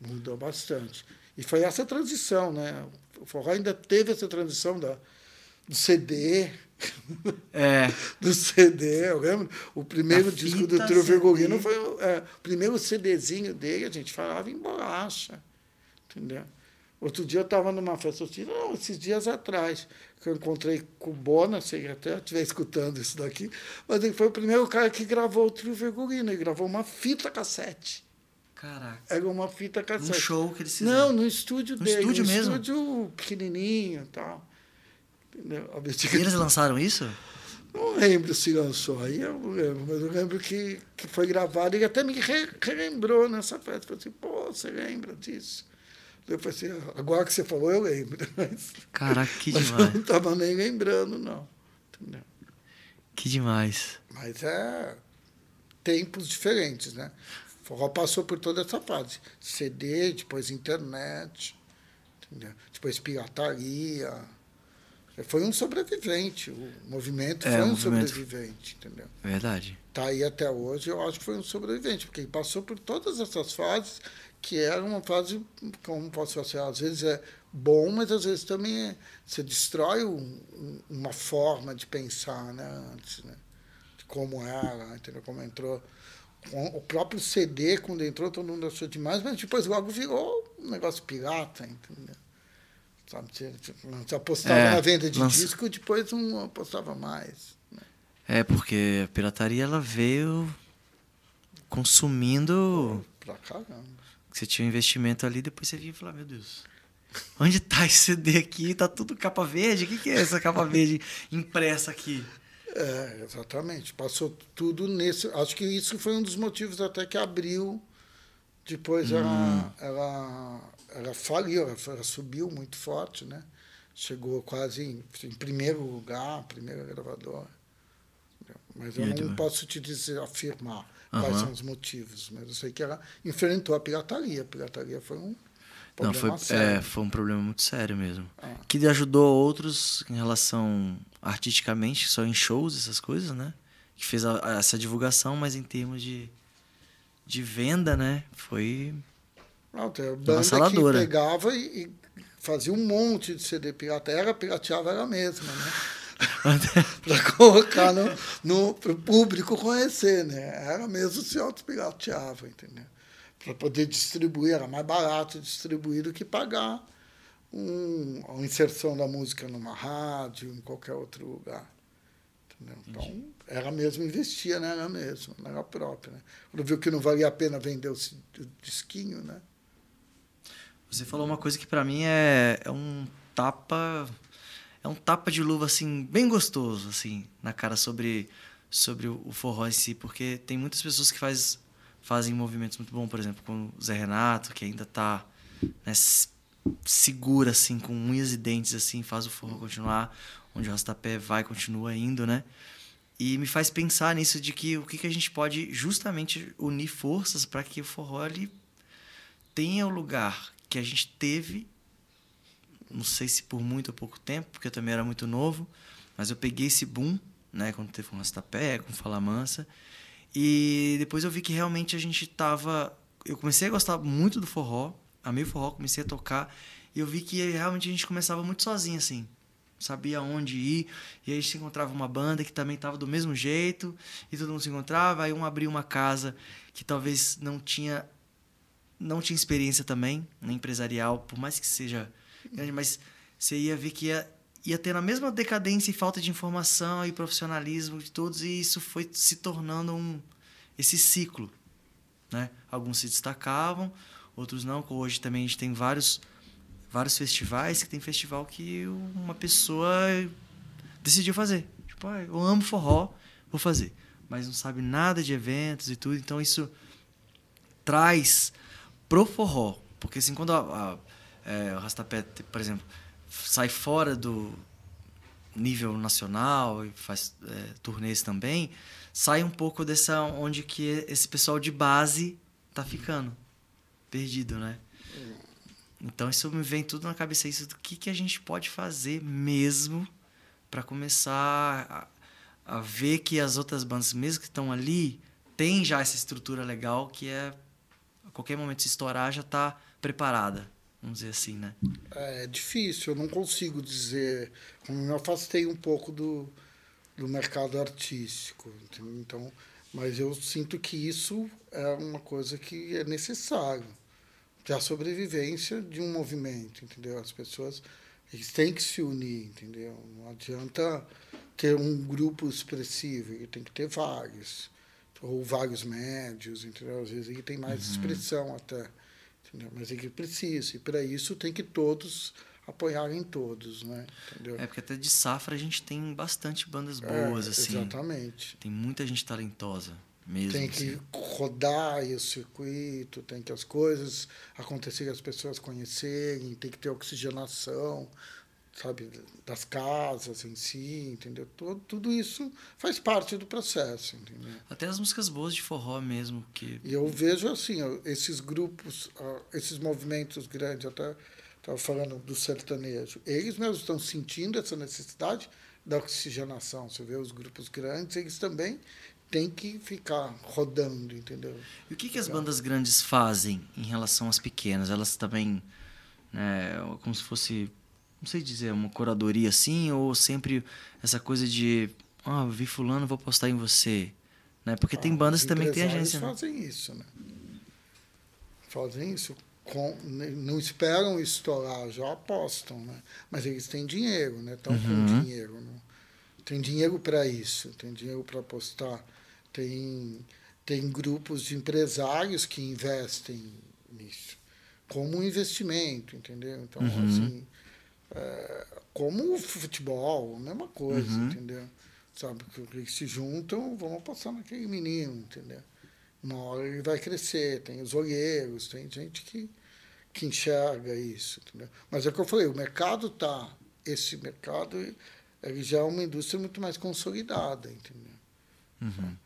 Mudou bastante. E foi essa transição, né? O forró ainda teve essa transição da, do CD. É. do CD, eu lembro. O primeiro disco do Trio Virgulino foi é, o primeiro CDzinho dele, a gente falava em bolacha. Entendeu? Outro dia eu estava numa festa, eu não, esses dias atrás, que eu encontrei com o Bona, se até estiver escutando isso daqui, mas ele foi o primeiro cara que gravou o trio Virgulino, ele gravou uma fita cassete. Caraca. Era uma fita cassete. Um show que eles fizeram. Não, no estúdio no dele. Estúdio um mesmo? estúdio pequenininho e tal. E eles lançaram isso? Não lembro se lançou aí, eu não lembro, mas eu lembro que, que foi gravado. Ele até me relembrou nessa festa. Falei assim, pô, você lembra disso? Eu falei assim, agora que você falou, eu lembro. Caraca, que mas demais. Eu não estava nem lembrando, não. Entendeu? Que demais. Mas é tempos diferentes, né? O forró passou por toda essa fase. CD, depois internet, entendeu? depois pirataria. Foi um sobrevivente. O movimento é, foi um movimento. sobrevivente, entendeu? Verdade. Está aí até hoje, eu acho que foi um sobrevivente, porque ele passou por todas essas fases que era uma fase, como posso falar, às vezes é bom, mas às vezes também é, você destrói um, uma forma de pensar, né, antes, né, de como era, entendeu, como entrou. O próprio CD, quando entrou, todo mundo achou demais, mas depois logo virou um negócio pirata, entendeu? Sabe, você, você apostava é, na venda de lança... disco, depois não apostava mais. Né? É, porque a pirataria ela veio consumindo... Pra caramba você tinha um investimento ali, depois você vinha e falava, meu Deus, onde está esse CD aqui? Tá tudo capa verde? O que, que é essa capa verde impressa aqui? É, exatamente. Passou tudo nesse. Acho que isso foi um dos motivos até que abriu Depois ela, ela, ela faliu, ela, ela subiu muito forte, né? Chegou quase em, em primeiro lugar, primeira gravadora. Mas eu não posso te dizer, afirmar quais são os motivos. Mas eu sei que ela enfrentou a pirataria. A pirataria foi um Não, problema foi, sério. é, foi um problema muito sério mesmo. Ah. Que ajudou outros em relação artisticamente, só em shows, essas coisas, né? Que fez a- a- essa divulgação, mas em termos de, de venda, né? Foi. Não, tem a banda que Avassaladora. pegava e, e fazia um monte de CD pirata. Ela pirateava ela mesma, né? Para colocar no, no pro público conhecer, né? Ela mesmo se autopirateava, entendeu? Para poder distribuir, era mais barato distribuir do que pagar um, a inserção da música numa rádio, em qualquer outro lugar. Entendeu? Então, ela mesma investia nela mesma, nela própria. Né? Quando viu que não valia a pena vender o, o disquinho, né? Você falou uma coisa que pra mim é, é um tapa. É um tapa de luva, assim, bem gostoso, assim, na cara sobre, sobre o forró em si, porque tem muitas pessoas que faz, fazem movimentos muito bons, por exemplo, com o Zé Renato, que ainda tá né, segura, assim, com unhas e dentes, assim, faz o forró continuar, onde o Rastapé vai, continua indo, né? E me faz pensar nisso de que o que, que a gente pode justamente unir forças para que o forró ele tenha o lugar que a gente teve, não sei se por muito ou pouco tempo, porque eu também era muito novo, mas eu peguei esse boom, né, quando teve com Rastapé, com Fala Mansa, e depois eu vi que realmente a gente tava, eu comecei a gostar muito do forró, amei o forró, comecei a tocar, e eu vi que realmente a gente começava muito sozinho assim. Sabia onde ir, e aí a gente encontrava uma banda que também tava do mesmo jeito, e todo mundo se encontrava, aí um abria uma casa que talvez não tinha não tinha experiência também, né, empresarial, por mais que seja grande, mas você ia ver que ia, ia ter na mesma decadência e falta de informação e profissionalismo de todos, e isso foi se tornando um esse ciclo. Né? Alguns se destacavam, outros não. Hoje também a gente tem vários, vários festivais, que tem festival que uma pessoa decidiu fazer. Tipo, ah, eu amo forró, vou fazer. Mas não sabe nada de eventos e tudo, então isso traz pro forró. Porque assim, quando a, a, é, o Rastapé, por exemplo, sai fora do nível nacional e faz é, turnês também, sai um pouco dessa onde que esse pessoal de base tá ficando perdido, né? Então isso me vem tudo na cabeça isso do que, que a gente pode fazer mesmo para começar a, a ver que as outras bandas, mesmo que estão ali, tem já essa estrutura legal que é a qualquer momento se estourar já está preparada, vamos dizer assim, né? É difícil, eu não consigo dizer. Eu me afastei um pouco do, do mercado artístico, entendeu? então, mas eu sinto que isso é uma coisa que é necessário para a sobrevivência de um movimento, entendeu? As pessoas eles têm que se unir, entendeu? Não adianta ter um grupo expressivo, ele tem que ter vários ou vários médios, entendeu? Às vezes ele tem mais Uhum. expressão até, entendeu? Mas ele precisa e para isso tem que todos apoiarem todos, né? Entendeu? É porque até de safra a gente tem bastante bandas É, boas, assim. Exatamente. Tem muita gente talentosa mesmo. Tem que assim. rodar o circuito, tem que as coisas acontecerem, as pessoas conhecerem, tem que ter oxigenação, sabe, das casas em si, entendeu? Tudo, tudo isso faz parte do processo, entendeu? Até as músicas boas de forró mesmo, que E eu vejo assim, esses grupos, esses movimentos grandes, até estava falando do sertanejo, eles mesmos estão sentindo essa necessidade da oxigenação. Você vê os grupos grandes, eles também têm que ficar rodando, entendeu? E o que, que as bandas grandes fazem em relação às pequenas? Elas também, né, como se fosse, não sei dizer, uma curadoria assim, ou sempre essa coisa de, ah, vi fulano, vou postar em você, né? Porque tem Ah, bandas os que também têm empresários agência, né? fazem isso, né? Fazem isso. Com, ne- não esperam estourar, já apostam, né? Mas eles têm dinheiro, né? Estão Uhum. com dinheiro. Né? Tem dinheiro para isso, tem dinheiro para apostar. Tem, tem grupos de empresários que investem nisso, como um investimento, entendeu? Então, Uhum. assim, é, como o futebol, a mesma coisa, Uhum. entendeu? Sabe, que eles se juntam, vão passar naquele menino, entendeu? uma hora ele vai crescer. Tem os olheiros, tem gente que, que enxerga isso. Entendeu? Mas é o que eu falei, o mercado está. Esse mercado ele já é uma indústria muito mais consolidada, entendeu? Uhum.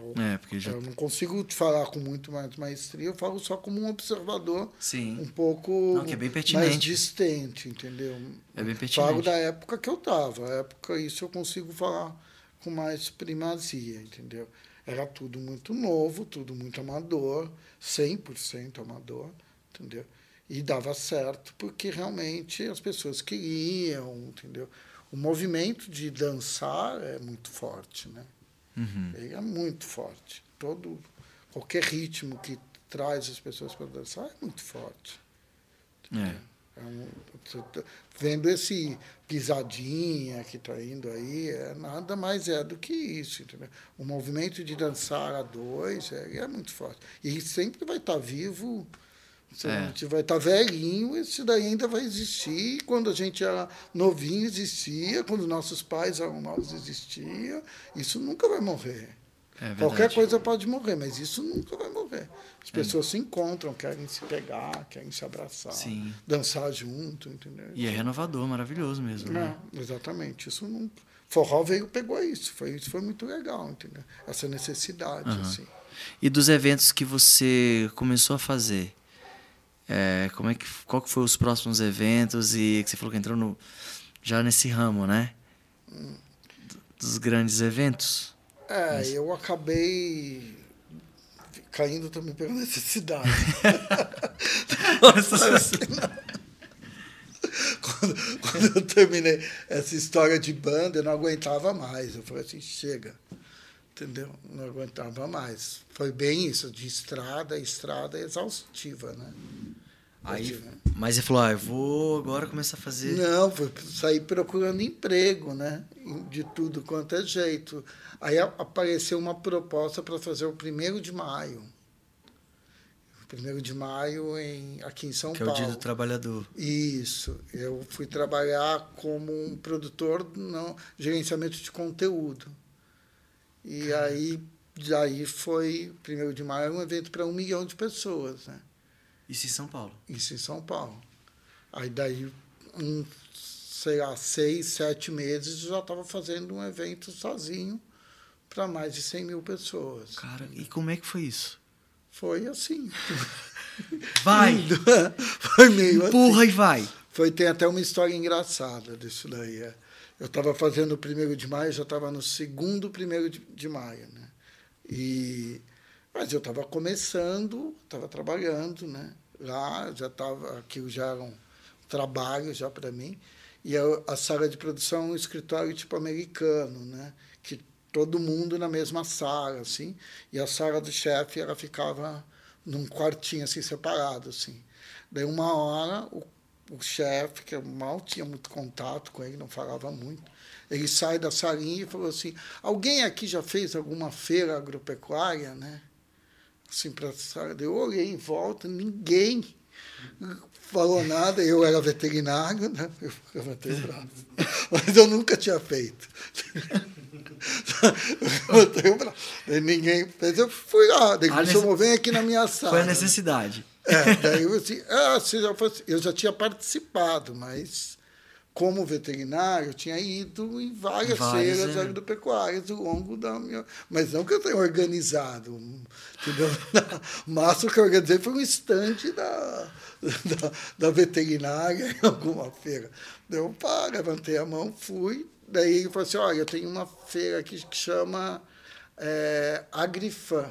Eu, É, porque já. eu não consigo te falar com muito mais maestria, eu falo só como um observador Sim. um pouco Não, que é bem mais pertinente. distante, entendeu? É bem Falo pertinente. da época que eu estava. A época, isso eu consigo falar com mais primazia, entendeu? Era tudo muito novo, tudo muito amador, 100% amador, entendeu? E dava certo porque realmente as pessoas queriam, entendeu? O movimento de dançar é muito forte, né? Uhum. Ele é muito forte. Todo, qualquer ritmo que traz as pessoas para dançar é muito forte. É. É um- tá vendo esse pisadinha que está indo aí, é, nada mais é do que isso. Entendeu? O movimento de dançar a dois é, é muito forte. E sempre vai estar vivo. Se É. a gente vai estar velhinho, isso daí ainda vai existir. Quando a gente era novinho, existia. Quando nossos pais eram novos, existia. Isso nunca vai morrer. É. Qualquer coisa pode morrer, mas isso nunca vai morrer. As pessoas se encontram, querem se pegar, querem se abraçar, Sim. dançar junto, entendeu? E é renovador, maravilhoso mesmo. né? É, exatamente. Isso não. Forró veio pegou isso. Foi, isso foi muito legal, entendeu? Essa necessidade, Aham. assim. E dos eventos que você começou a fazer, é, como é que, qual que foi os próximos eventos e que você falou que entrou no, já nesse ramo, né? Dos grandes eventos. É, eu acabei caindo também pela necessidade. quando, quando eu terminei essa história de banda, eu não aguentava mais. Eu falei assim, chega. Entendeu? Não aguentava mais. Foi bem isso, de estrada, estrada exaustiva, né? Aí, mas você falou, ah, eu vou agora começar a fazer. Não, foi sair procurando emprego, né? De tudo quanto é jeito. Aí apareceu uma proposta para fazer o primeiro de maio. O primeiro de maio em, aqui em São que é o Paulo. dia do trabalhador. Isso. Eu fui trabalhar como um produtor no gerenciamento de conteúdo. E aí, daí foi, primeiro de maio, um evento para um milhão de pessoas, né? Isso em São Paulo. Isso em São Paulo. Aí daí, um, sei lá, seis, sete meses, eu já estava fazendo um evento sozinho para mais de 100 mil pessoas. Cara, e como é que foi isso? Foi assim. Vai! Foi meio assim. Empurra e vai! Foi, tem até uma história engraçada disso daí. é. Eu estava fazendo o primeiro de maio, já estava no segundo primeiro de, de maio, né? E, mas eu estava começando, estava trabalhando, né? Lá, já estava, aquilo já era um trabalho já para mim. E a, a sala de produção é um escritório tipo americano, né? Que todo mundo na mesma sala, assim. E a sala do chefe, ela ficava num quartinho, assim, separado, assim. Daí, uma hora, o o chefe, que eu mal tinha muito contato com ele, não falava muito, ele sai da salinha e falou assim: Alguém aqui já fez alguma feira agropecuária, né? Assim, para Eu olhei em volta, ninguém falou nada. Eu era veterinário, né? Eu levantei o braço. Mas eu nunca tinha feito. Eu levantei o braço. Daí Ninguém fez. Eu fui lá. A me chamou, vem aqui na minha sala. Foi a necessidade. É, daí eu assim, ah, se já eu já tinha participado, mas como veterinário, eu tinha ido em várias, Várias, feiras é. agropecuárias ao longo da minha. Mas não que eu tenha organizado. Entendeu? O máximo que eu organizei foi um estande da, da, da veterinária em alguma feira. Daí eu pá, levantei a mão, fui. Daí ele falou assim: olha, eu tenho uma feira aqui que chama é, Agrifan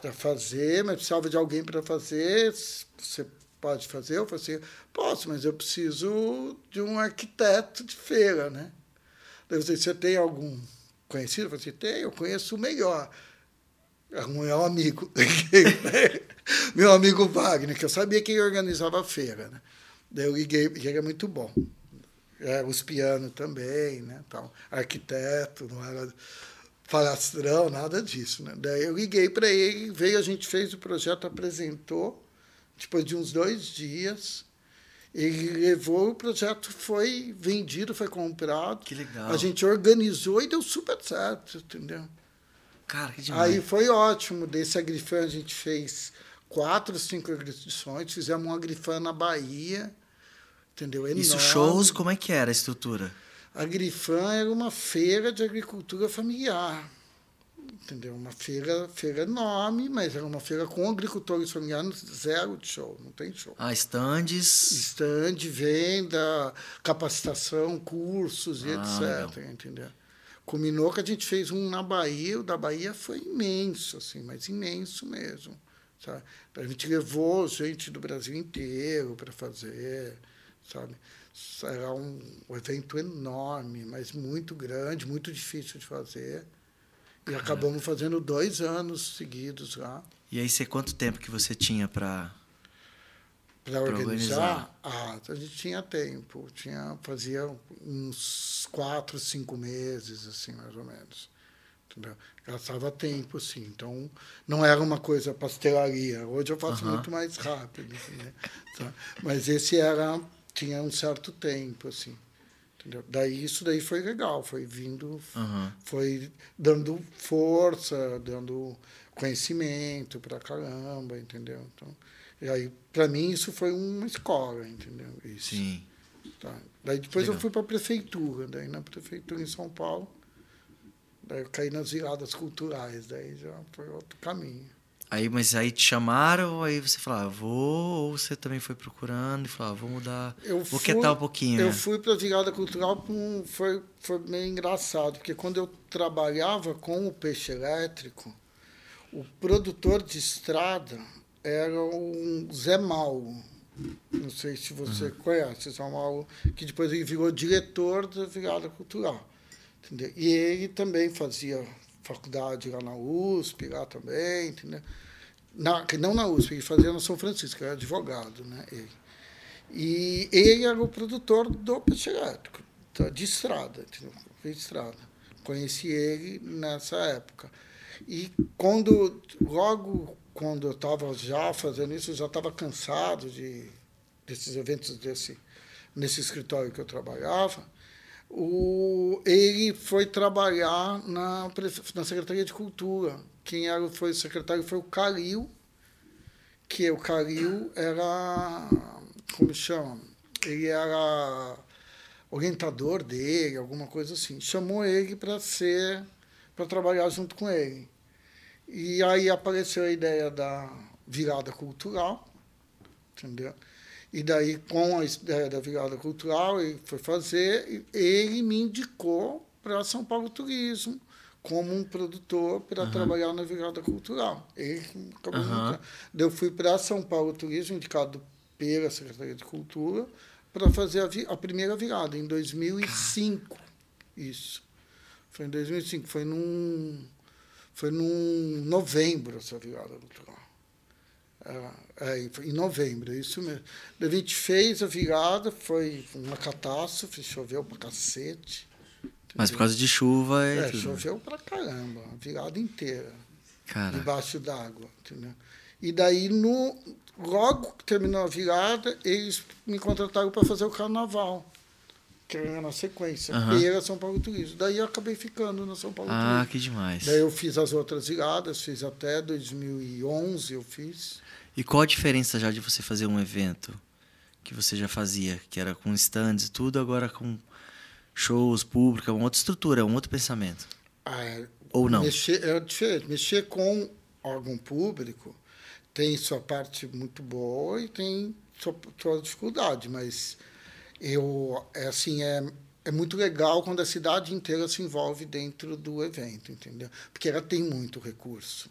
para fazer, mas precisava de alguém para fazer. Você pode fazer? Eu falei assim, posso, mas eu preciso de um arquiteto de feira, né? Eu falei, você tem algum conhecido? Eu falei assim, tem, eu conheço o melhor. É o meu amigo. meu amigo Wagner, que eu sabia que ele organizava a feira, né? Daí eu liguei, ele é muito bom. É, os pianos também, né? Tal. Arquiteto, não era falastrão, nada disso. Né? Daí eu liguei para ele, veio, a gente fez o projeto, apresentou, depois de uns dois dias, ele levou, o projeto foi vendido, foi comprado. Que legal. A gente organizou e deu super certo, entendeu? Cara, que demais. Aí foi ótimo. Desse Agrifan a gente fez quatro, cinco edições. Fizemos uma Agrifan na Bahia. Entendeu? Enorme. Isso, shows, como é que era a estrutura? A Grifan era uma feira de agricultura familiar. Entendeu? Uma feira, feira enorme, mas era uma feira com agricultores familiares, zero de show, não tem show. Ah, stands. Stand, venda, capacitação, cursos e Ah, etc. Entendeu? Culminou que a gente fez um na Bahia, o da Bahia foi imenso, assim, mas imenso mesmo. Sabe? A gente levou gente do Brasil inteiro para fazer, sabe? Era um, evento enorme, mas muito grande, muito difícil de fazer. E acabamos fazendo dois anos seguidos lá. E aí, você quanto tempo que você tinha pra. Para Pra organizar, ah, a gente tinha tempo, tinha, fazia uns quatro, cinco meses, assim, mais ou menos. Entendeu? Gastava tempo, sim. Então, não era uma coisa pastelaria. Hoje eu faço muito mais rápido. Né? Tá? Mas esse era, tinha um certo tempo, assim. Entendeu? Daí isso daí foi legal, foi vindo, Aham. foi dando força, dando conhecimento para caramba, entendeu? Então, e aí, para mim, isso foi uma escola, entendeu? Isso. Sim. Tá. Daí depois Legal. eu fui para a prefeitura, daí na prefeitura em São Paulo, daí eu caí nas viradas culturais, daí já foi outro caminho. Aí, mas aí te chamaram, aí você falou, ah, vou, ou você também foi procurando e falou, ah, vou mudar, Eu vou fui- quietar um pouquinho. Eu né? fui para a virada cultural, foi, foi meio engraçado, porque quando eu trabalhava com o peixe elétrico, o produtor de estrada era um Zé Mauro. Não sei se você Uhum. conhece, Zé Mauro, que depois ele virou diretor da virada cultural. Entendeu? E ele também fazia faculdade lá na USP, lá também, entendeu? Na, não na USP, ele fazia na São Francisco, era advogado, né? Ele. E ele era o produtor do peixe elétrico, tá, de estrada, entendeu? de estrada. Conheci ele nessa época. E quando, logo quando eu estava já fazendo isso, eu já estava cansado de, desses eventos desse, nesse escritório que eu trabalhava, o, ele foi trabalhar na, na Secretaria de Cultura. Quem era, foi o secretário foi o Calil, que o Calil era, como chama? Ele era orientador dele, alguma coisa assim. Chamou ele para ser, para trabalhar junto com ele. E aí apareceu a ideia da virada cultural, entendeu? E daí, com a ideia da virada cultural, ele foi fazer, e ele me indicou para São Paulo Turismo, como um produtor para trabalhar na virada cultural. Ele acabou. Daí Eu fui para São Paulo Turismo, indicado pela Secretaria de Cultura, para fazer a, a primeira virada, em 2005. Isso. Foi em 2005. Foi num, foi num novembro essa virada cultural. É, é, em novembro, é isso mesmo. A gente fez a virada, foi uma catástrofe, choveu pra cacete. Mas por causa de chuva e É, tudo. choveu pra caramba, a virada inteira, Cara, debaixo d'água, entendeu? E daí, no, logo que terminou a virada, eles me contrataram para fazer o carnaval, que era na sequência, e era São Paulo Turismo. Daí eu acabei ficando na São Paulo ah, Turismo. que demais. Daí eu fiz as outras viradas, fiz até 2011, eu fiz. E qual a diferença já de você fazer um evento que você já fazia, que era com stands e tudo, agora com shows, público, é uma outra estrutura, é um outro pensamento. Ah, é, Ou não? Mexer, é diferente. Mexer com órgão público tem sua parte muito boa e tem sua, sua dificuldade, mas eu, é assim, é, é muito legal quando a cidade inteira se envolve dentro do evento, entendeu? Porque ela tem muito recurso.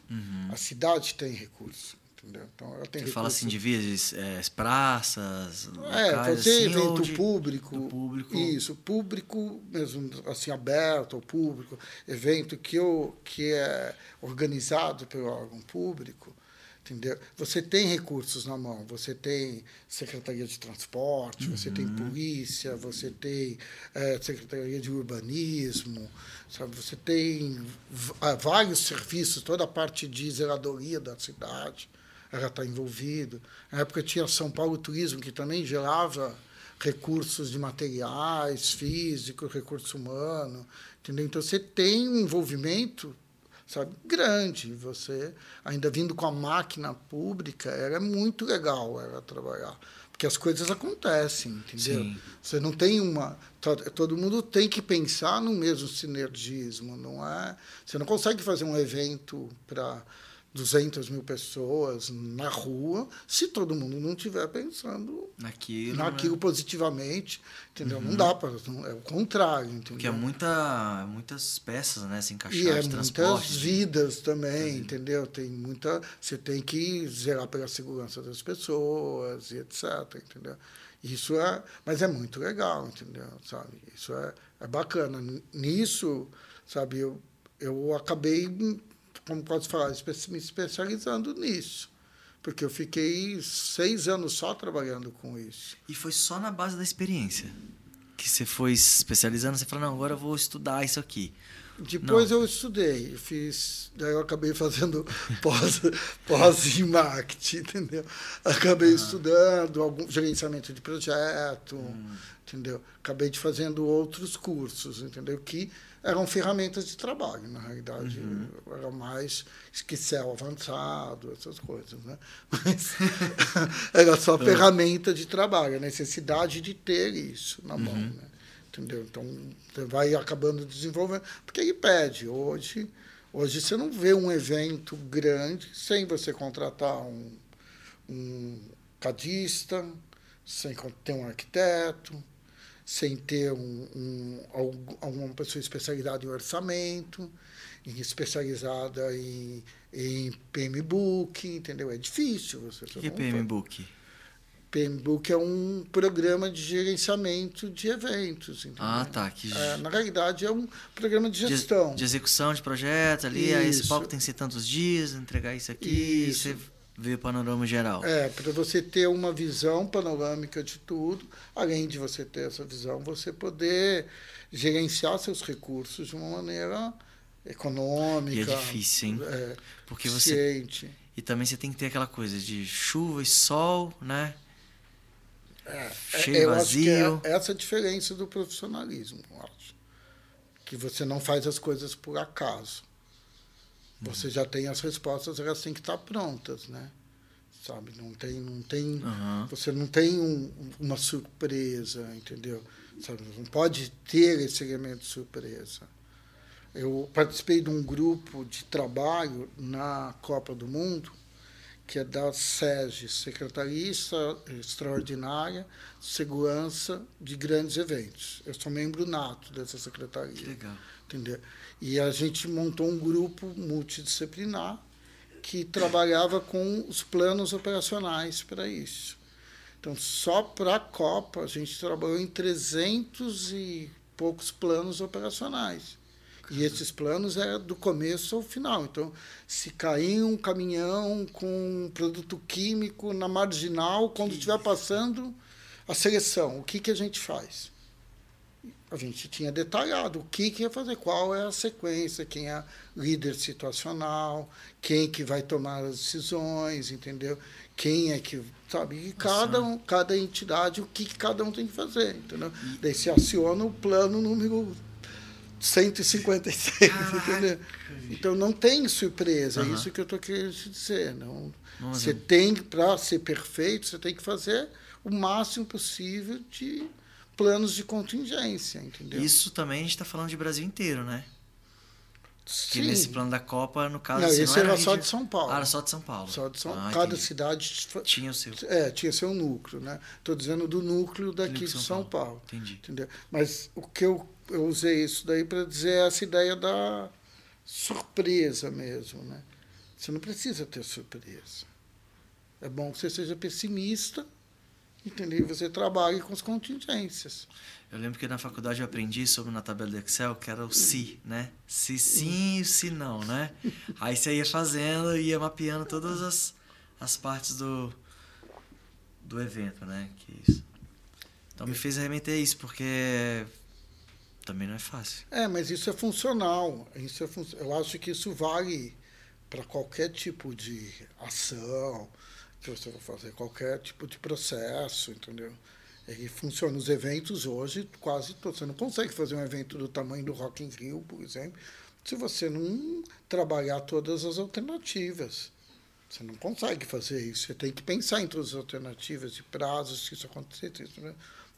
A cidade tem recurso, entendeu? Então ela tem Você fala assim de vias, é, praças, É, locais fazer assim, evento de- público, público. Isso, público mesmo, assim, aberto ao público, evento que, eu, que é organizado pelo órgão público, entendeu? Você tem recursos na mão, você tem Secretaria de Transporte, você tem Uhum. polícia, você tem eh, Secretaria de Urbanismo, sabe? Você tem vários serviços, toda a parte de zeladoria da cidade, ela está envolvida. Na época tinha São Paulo Turismo, que também gerava recursos de materiais, físicos, recurso humano, entendeu? Então você tem um envolvimento sabe, grande. Você, ainda vindo com a máquina pública, era muito legal era trabalhar. Porque as coisas acontecem, entendeu? Sim. Você não tem uma. Todo mundo tem que pensar no mesmo sinergismo, não é? Você não consegue fazer um evento para 200 mil pessoas na rua se todo mundo não estiver pensando naquilo, naquilo né? positivamente, entendeu? Uhum. Não dá para, é o contrário, entendeu? Porque é muita, muitas peças, né, se encaixar e é muitas vidas também, entendeu? Tem muita, você tem que zelar pela segurança das pessoas e etc, entendeu? Isso é, mas é muito legal, entendeu? Sabe? Isso é, é bacana. Nisso, sabe, eu eu acabei como posso falar, me especializando nisso. Porque eu fiquei seis anos só trabalhando com isso. E foi só na base da experiência que você foi especializando? Você falou, não, agora eu vou estudar isso aqui. Depois não. eu estudei, fiz, daí eu acabei fazendo pós, pós em marketing, entendeu? Acabei estudando algum gerenciamento de projeto, hum. entendeu? Acabei de fazendo outros cursos, entendeu? Que eram ferramentas de trabalho, na realidade. Uhum. Era mais Excel avançado, essas coisas. Né? Mas era só é. ferramenta de trabalho, a necessidade de ter isso na mão. Uhum. Né? Entendeu? Então, você vai acabando desenvolvendo, porque ele pede. Hoje, hoje você não vê um evento grande sem você contratar um, um cadista, sem ter um arquiteto, sem ter um, um, alguma pessoa especializada em orçamento, especializada em, em PMBOK, entendeu? É difícil você. O que é PMBOK? PMBOK é um programa de gerenciamento de eventos. Entendeu? Ah, tá. Que... É, na realidade, é um programa de gestão. De, de execução de projetos ali. Aí esse palco tem que ser tantos dias, entregar isso aqui. Isso. Você ver o panorama geral. É, para você ter uma visão panorâmica de tudo, além de você ter essa visão, você poder gerenciar seus recursos de uma maneira econômica. E é difícil, hein? É, Porque você E também você tem que ter aquela coisa de chuva e sol, né? É, é Cheio vazio. é essa a diferença do profissionalismo, eu acho. Que você não faz as coisas por acaso. Você já tem as respostas, elas têm que estar prontas, né? Sabe? Não tem, não tem, uhum. você não tem um, uma surpresa, entendeu? Sabe? Não pode ter esse elemento de surpresa. Eu participei de um grupo de trabalho na Copa do Mundo, que é da SEG, Secretaria Extraordinária de Segurança de Grandes Eventos. Eu sou membro nato dessa secretaria. Que legal. Entendeu? E a gente montou um grupo multidisciplinar que trabalhava com os planos operacionais para isso. Então, só para a Copa, a gente trabalhou em 300 e poucos planos operacionais. E esses planos eram do começo ao final. Então, se cair um caminhão com produto químico na marginal, quando estiver passando a seleção, o que, que a gente faz? A gente tinha detalhado o que, que ia fazer, qual é a sequência, quem é líder situacional, quem que vai tomar as decisões, entendeu? Quem é que, sabe? E cada, um, cada entidade, o que, que cada um tem que fazer, entendeu? E... Daí se aciona o plano número 156, entendeu? Então não tem surpresa, uhum. é isso que eu estou querendo te dizer. Não, você tem, para ser perfeito, você tem que fazer o máximo possível de planos de contingência, entendeu? Isso também a gente está falando de Brasil inteiro, né? Sim. Que nesse plano da Copa, no caso... Não, assim, esse não era, era só de São Paulo. Ah, era só de São Paulo. Só de São ah, Cada entendi. cidade... Tinha o seu. É, tinha seu núcleo, né? Estou dizendo do núcleo daqui de São, São Paulo. Paulo. Entendi. Entendeu? Mas o que eu, eu usei isso daí para dizer essa ideia da surpresa mesmo, né? Você não precisa ter surpresa. É bom que você seja pessimista entendeu? Você trabalha com as contingências. Eu lembro que na faculdade eu aprendi sobre na tabela do Excel que era o se, né? Se sim e se não, né? Aí você ia fazendo, ia mapeando todas as, as partes do, do evento, né? Que isso. Então me fez remeter isso, porque também não é fácil. É, mas isso é funcional. Isso é fun... Eu acho que isso vale para qualquer tipo de ação, que você vai fazer qualquer tipo de processo, entendeu? Ele funciona. Os eventos hoje, quase todos. Você não consegue fazer um evento do tamanho do Rock in Rio, por exemplo, se você não trabalhar todas as alternativas. Você não consegue fazer isso. Você tem que pensar em todas as alternativas e prazos, se isso acontecer. Isso, né?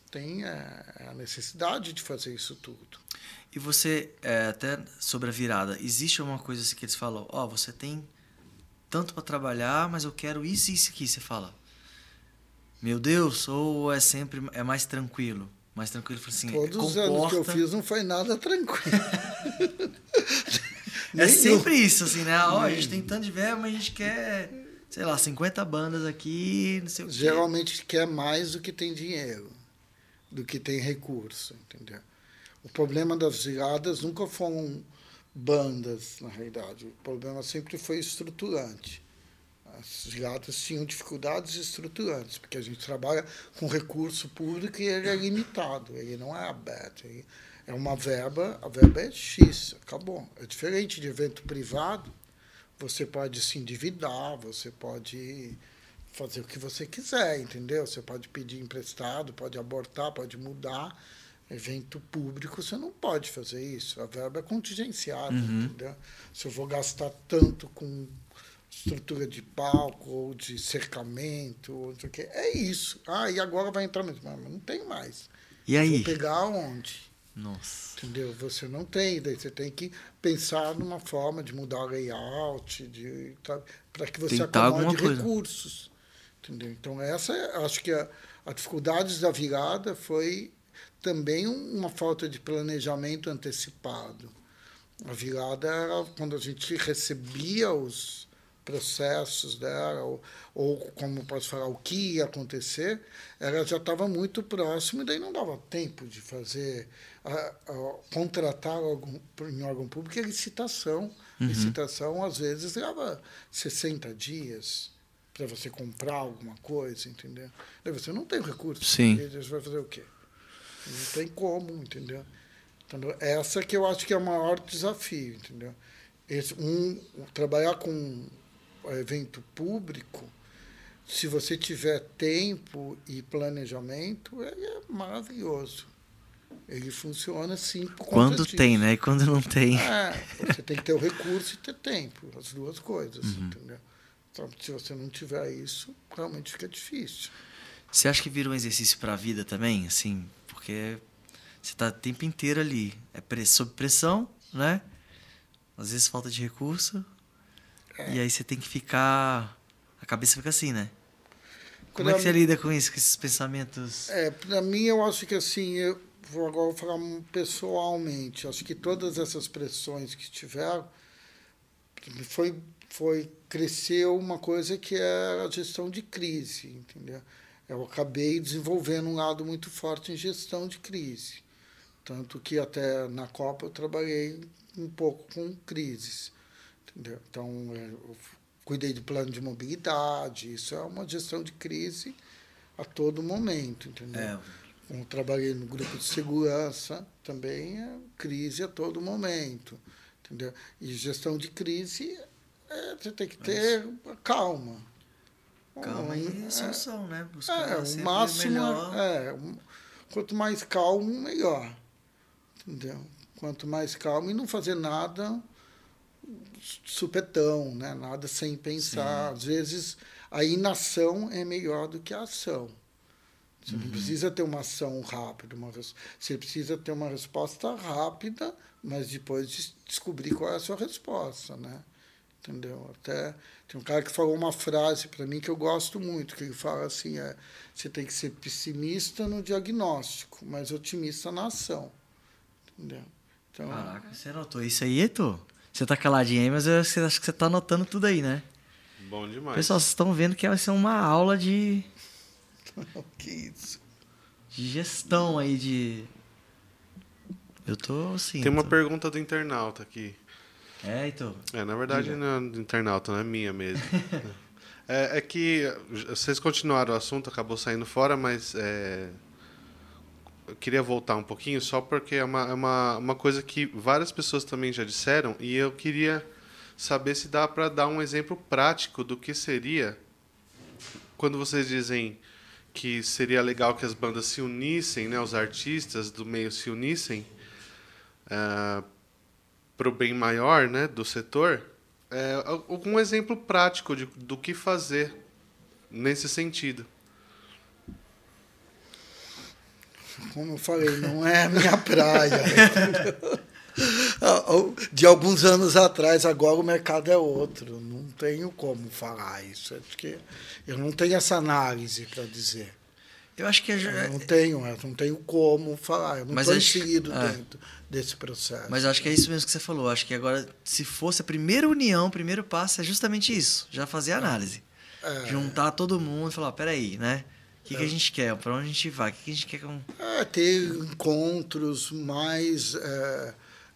Tem é, a necessidade de fazer isso tudo. E você, é, até sobre a virada, existe alguma coisa assim que eles falam: Ó, oh, você tem tanto para trabalhar, mas eu quero isso e isso aqui. Você fala: Meu Deus, ou é sempre é mais tranquilo? Mais tranquilo, assim, Todos comporta... os anos que eu fiz não foi nada tranquilo. é sempre isso, assim, né? Ó, a gente tem tanto de verba, mas a gente quer, sei lá, 50 bandas aqui, não sei o Geralmente quer mais do que tem dinheiro, do que tem recurso, entendeu? O problema das viradas nunca foram bandas, na realidade. O problema sempre foi estruturante. As viradas tinham dificuldades estruturantes, porque a gente trabalha com recurso público e ele é limitado, ele não é aberto. É uma verba, a verba é X, acabou. É diferente de evento privado, você pode se endividar, você pode fazer o que você quiser, entendeu? Você pode pedir emprestado, pode abortar, pode mudar. Evento público, você não pode fazer isso. A verba é contingenciada, uhum. entendeu? Se eu vou gastar tanto com estrutura de palco ou de cercamento, ou não quê, é isso. Ah, e agora vai entrar mesmo. Mas não tem mais. E aí? Vou pegar onde? Nossa. Entendeu? Você não tem, daí você tem que pensar numa forma de mudar o layout, de para que você Tentar acomode recursos. Entendeu? Então essa, acho que a, a dificuldade da virada foi também uma falta de planejamento antecipado. A virada era quando a gente recebia os processos dela, ou, ou como posso falar, o que ia acontecer, ela já estava muito próximo e daí não dava tempo de fazer, a, a, contratar algum, em órgão público a licitação. Uhum. Licitação, às vezes, leva 60 dias para você comprar alguma coisa, entendeu? Daí você não tem recurso. Sim. Você vai fazer o quê? Não tem como, entendeu? entendeu? Essa que eu acho que é o maior desafio, entendeu? Esse, um, trabalhar com evento público, se você tiver tempo e planejamento, ele é maravilhoso. Ele funciona assim por Quando tem, né? E quando não tem. É, você tem que ter o recurso e ter tempo, as duas coisas, uhum. entendeu? Então, se você não tiver isso, realmente fica difícil. Você acha que vira um exercício para a vida também, assim? Porque você está o tempo inteiro ali, é sob pressão, né? Às vezes falta de recurso, é. E aí você tem que ficar. A cabeça fica assim, né? Como pra é que você lida com isso, com esses pensamentos? É, para mim, eu acho que assim, eu vou agora falar pessoalmente, acho que todas essas pressões que tiveram foi, foi cresceu uma coisa que é a gestão de crise, entendeu? Eu acabei desenvolvendo um lado muito forte em gestão de crise. Tanto que até na Copa eu trabalhei um pouco com crises. Entendeu? Então, é, eu cuidei do plano de mobilidade, isso é uma gestão de crise a todo momento, entendeu? É. Eu trabalhei no grupo de segurança, também é crise a todo momento, entendeu? E gestão de crise, é, você tem que ter Mas... calma. Calma e é, solução, né? Buscar é, o máximo, melhor. é, quanto mais calmo, melhor, entendeu? Quanto mais calmo e não fazer nada supetão, né? nada sem pensar. Sim. Às vezes a inação é melhor do que a ação. Você uhum. não precisa ter uma ação rápida, uma você precisa ter uma resposta rápida, mas depois de descobrir qual é a sua resposta, né? Entendeu? Até tem um cara que falou uma frase para mim que eu gosto muito, que ele fala assim, é, você tem que ser pessimista no diagnóstico, mas otimista na ação. Entendeu? Então, Caraca, você notou isso aí, Heitor? Você tá caladinho aí, mas eu acho que você tá anotando tudo aí, né? Bom demais. Pessoal, vocês estão vendo que vai ser uma aula de. que isso? De gestão aí de. Eu tô assim. Tem uma tô... pergunta do internauta aqui. É, então. É, na verdade não é do internauta, não é minha mesmo. é, é, que vocês continuaram o assunto, acabou saindo fora, mas é, eu queria voltar um pouquinho só porque é uma, é uma, uma coisa que várias pessoas também já disseram e eu queria saber se dá para dar um exemplo prático do que seria quando vocês dizem que seria legal que as bandas se unissem, né, os artistas do meio se unissem, uh, para o bem maior né, do setor, é, algum exemplo prático de, do que fazer nesse sentido. Como eu falei, não é a minha praia. De alguns anos atrás, agora o mercado é outro. Não tenho como falar isso. Acho que eu não tenho essa análise para dizer. Eu acho que. Eu não tenho, eu não tenho como falar. Eu não estou inserido é. dentro desse processo. Mas acho que é isso mesmo que você falou. Acho que agora, se fosse a primeira união, o primeiro passo é justamente isso. Já fazer a análise. É. Juntar todo mundo e falar, peraí, né? O que, é. que a é. gente quer? Para onde a gente vai? O que, a gente quer com. É, ter encontros mais é,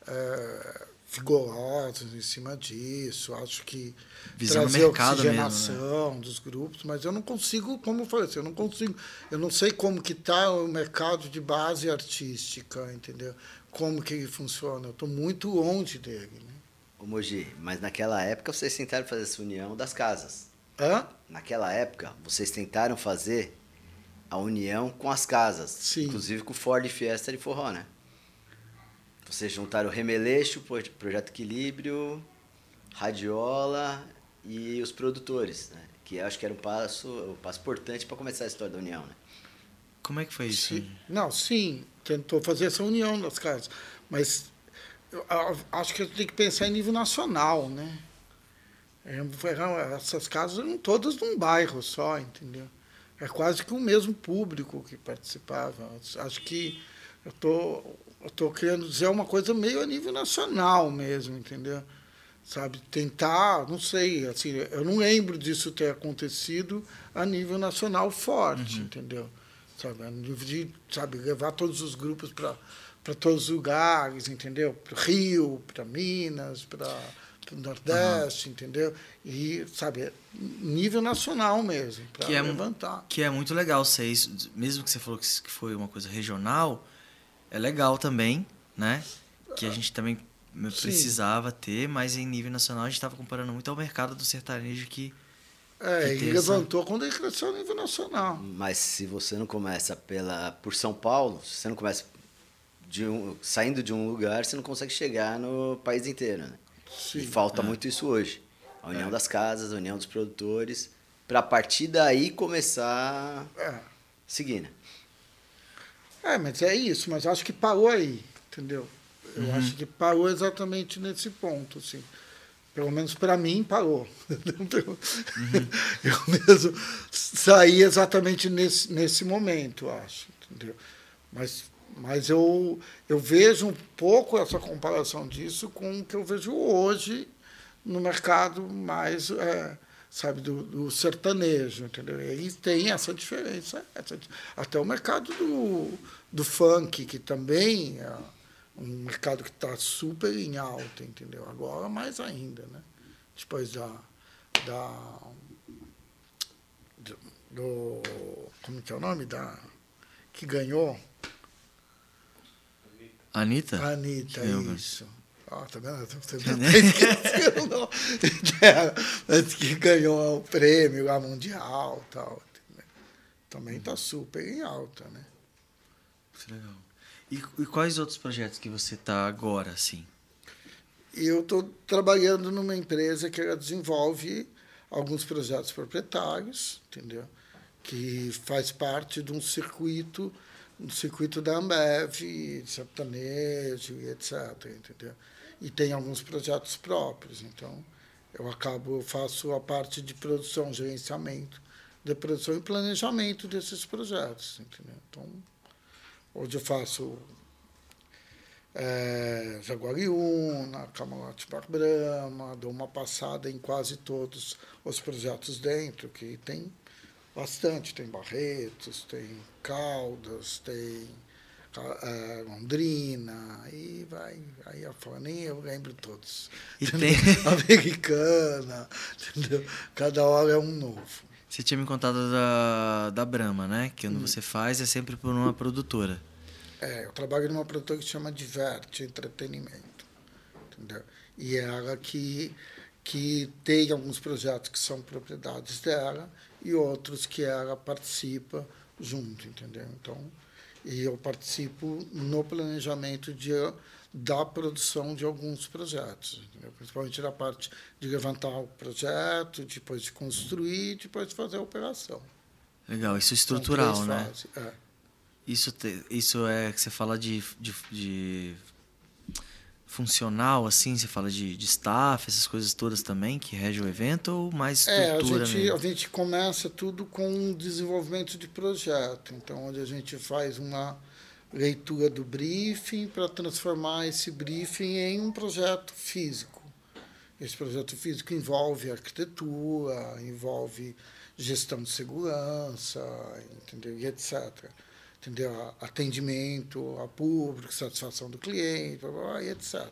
é, vigorosos em cima disso. Acho que Visando trazer oxigenação mesmo, né? dos grupos, mas eu não consigo, como eu falei, assim, eu não consigo, eu não sei como que está o mercado de base artística, entendeu? Como que ele funciona. Eu estou muito longe dele. Né? Ô Mogi, mas naquela época vocês tentaram fazer essa união das casas. Hã? Naquela época, vocês tentaram fazer a união com as casas. Sim. Inclusive com o Ford Fiesta de Forró, né? Vocês juntaram o Remeleixo, Projeto Equilíbrio, Radiola e os produtores, né? Que acho que era um passo, um passo importante para começar a história da união, né? Como é que foi isso? Sim. Não, sim, tentou fazer essa união das casas, mas eu acho que tem que pensar em nível nacional, né? É, essas casas eram todas num bairro só, entendeu? É quase que o mesmo público que participava. Acho que eu tô eu tô querendo dizer uma coisa meio a nível nacional mesmo, entendeu? Sabe, tentar, não sei, assim, eu não lembro disso ter acontecido a nível nacional forte, uhum. entendeu? Sabe, levar todos os grupos para para todos os lugares, entendeu? Para o Rio, para Minas, para o Nordeste, uhum. entendeu? E, sabe, nível nacional mesmo, para é levantar. Que é muito legal ser isso, mesmo que você falou que foi uma coisa regional, é legal também, né? Que a gente também precisava Sim. ter, mas em nível nacional a gente estava comparando muito ao mercado do sertanejo que. É, que e levantou essa... quando ele cresceu a nível nacional. Mas se você não começa pela por São Paulo, se você não começa de um, saindo de um lugar, você não consegue chegar no país inteiro. Né? Sim, e falta é. muito isso hoje. A união é. das casas, a união dos produtores, para a partir daí começar é. seguir. Né? É, mas é isso, mas acho que parou aí, entendeu? Eu uhum. acho que parou exatamente nesse ponto, assim. Pelo menos para mim parou. Uhum. Eu mesmo saí exatamente nesse, nesse momento, acho, entendeu? Mas, mas eu, eu vejo um pouco essa comparação disso com o que eu vejo hoje no mercado mais é, sabe, do, do, sertanejo, entendeu? E tem essa diferença. Essa, até o mercado do, do funk, que também é um mercado que está super em alta, entendeu? Agora mais ainda, né? Depois da. da do, como que é o nome? Da, que ganhou. Anitta? Anitta, isso. Ah, tá vendo? Você não. Antes que ganhou o prêmio lá mundial tal. Também está super em alta, né? Isso é legal. E, e quais outros projetos que você está agora, assim? Eu estou trabalhando numa empresa que desenvolve alguns projetos proprietários, entendeu? Que faz parte de um circuito, um circuito da Ambev, sertanejo e etc, entendeu? e tem alguns projetos próprios. Então, eu acabo, eu faço a parte de produção, gerenciamento de produção e planejamento desses projetos, entendeu? Então, hoje eu faço é, Jaguariúna, Camarote Bar Brahma, dou uma passada em quase todos os projetos dentro, que tem bastante, tem Barretos, tem Caldas, tem é, Londrina, aí vai, aí fora, nem eu lembro todos. E tem... Americana, entendeu? Cada hora é um novo. Você tinha me contado da, da Brahma, né? Que quando hum. você faz é sempre por uma produtora. É, eu trabalho numa produtora que se chama Diverte Entretenimento, entendeu? E é ela que, que tem alguns projetos que são propriedades dela e outros que ela participa junto, entendeu? Então, e eu participo no planejamento de da produção de alguns projetos, entendeu? principalmente da parte de levantar o projeto, depois de construir, depois de fazer a operação. Legal, isso é estrutural, né? É. Isso, te, isso é que você fala de, de, de, funcional, assim, você fala de, de staff, essas coisas todas também, que rege o evento, ou mais estrutura é, a gente, mesmo? a gente começa tudo com desenvolvimento de projeto, então onde a gente faz uma leitura do briefing para transformar esse briefing em um projeto físico. Esse projeto físico envolve arquitetura, envolve gestão de segurança, entendeu? e etc. Entendeu? Atendimento a público, satisfação do cliente, blá, blá, e etc.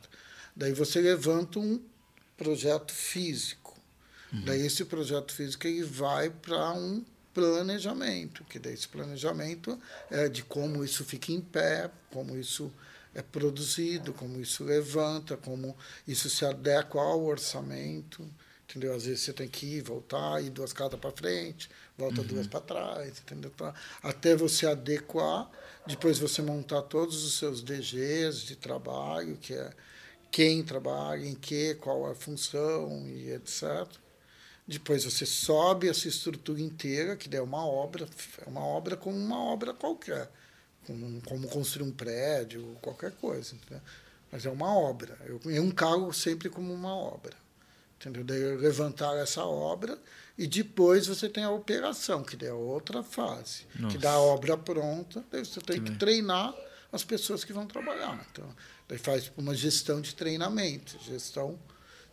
Daí você levanta um projeto físico. Uhum. Daí esse projeto físico ele vai para um planejamento, que daí esse planejamento é de como isso fica em pé, como isso é produzido, como isso levanta, como isso se adequa ao orçamento, entendeu? Às vezes você tem que ir, voltar, ir duas casas para frente, volta uhum. duas para trás, entendeu? Até você adequar, depois você montar todos os seus DGs de trabalho, que é quem trabalha, em que, qual a função e etc. Depois você sobe essa estrutura inteira, que é uma obra, é uma obra como uma obra qualquer, como, como construir um prédio, qualquer coisa. Entendeu? Mas é uma obra. Eu, eu encaro sempre como uma obra. Entendeu? Daí levantar essa obra e depois você tem a operação, que é outra fase, Nossa. que dá a obra pronta, daí você tem que, que treinar as pessoas que vão trabalhar. Então, daí faz uma gestão de treinamento, gestão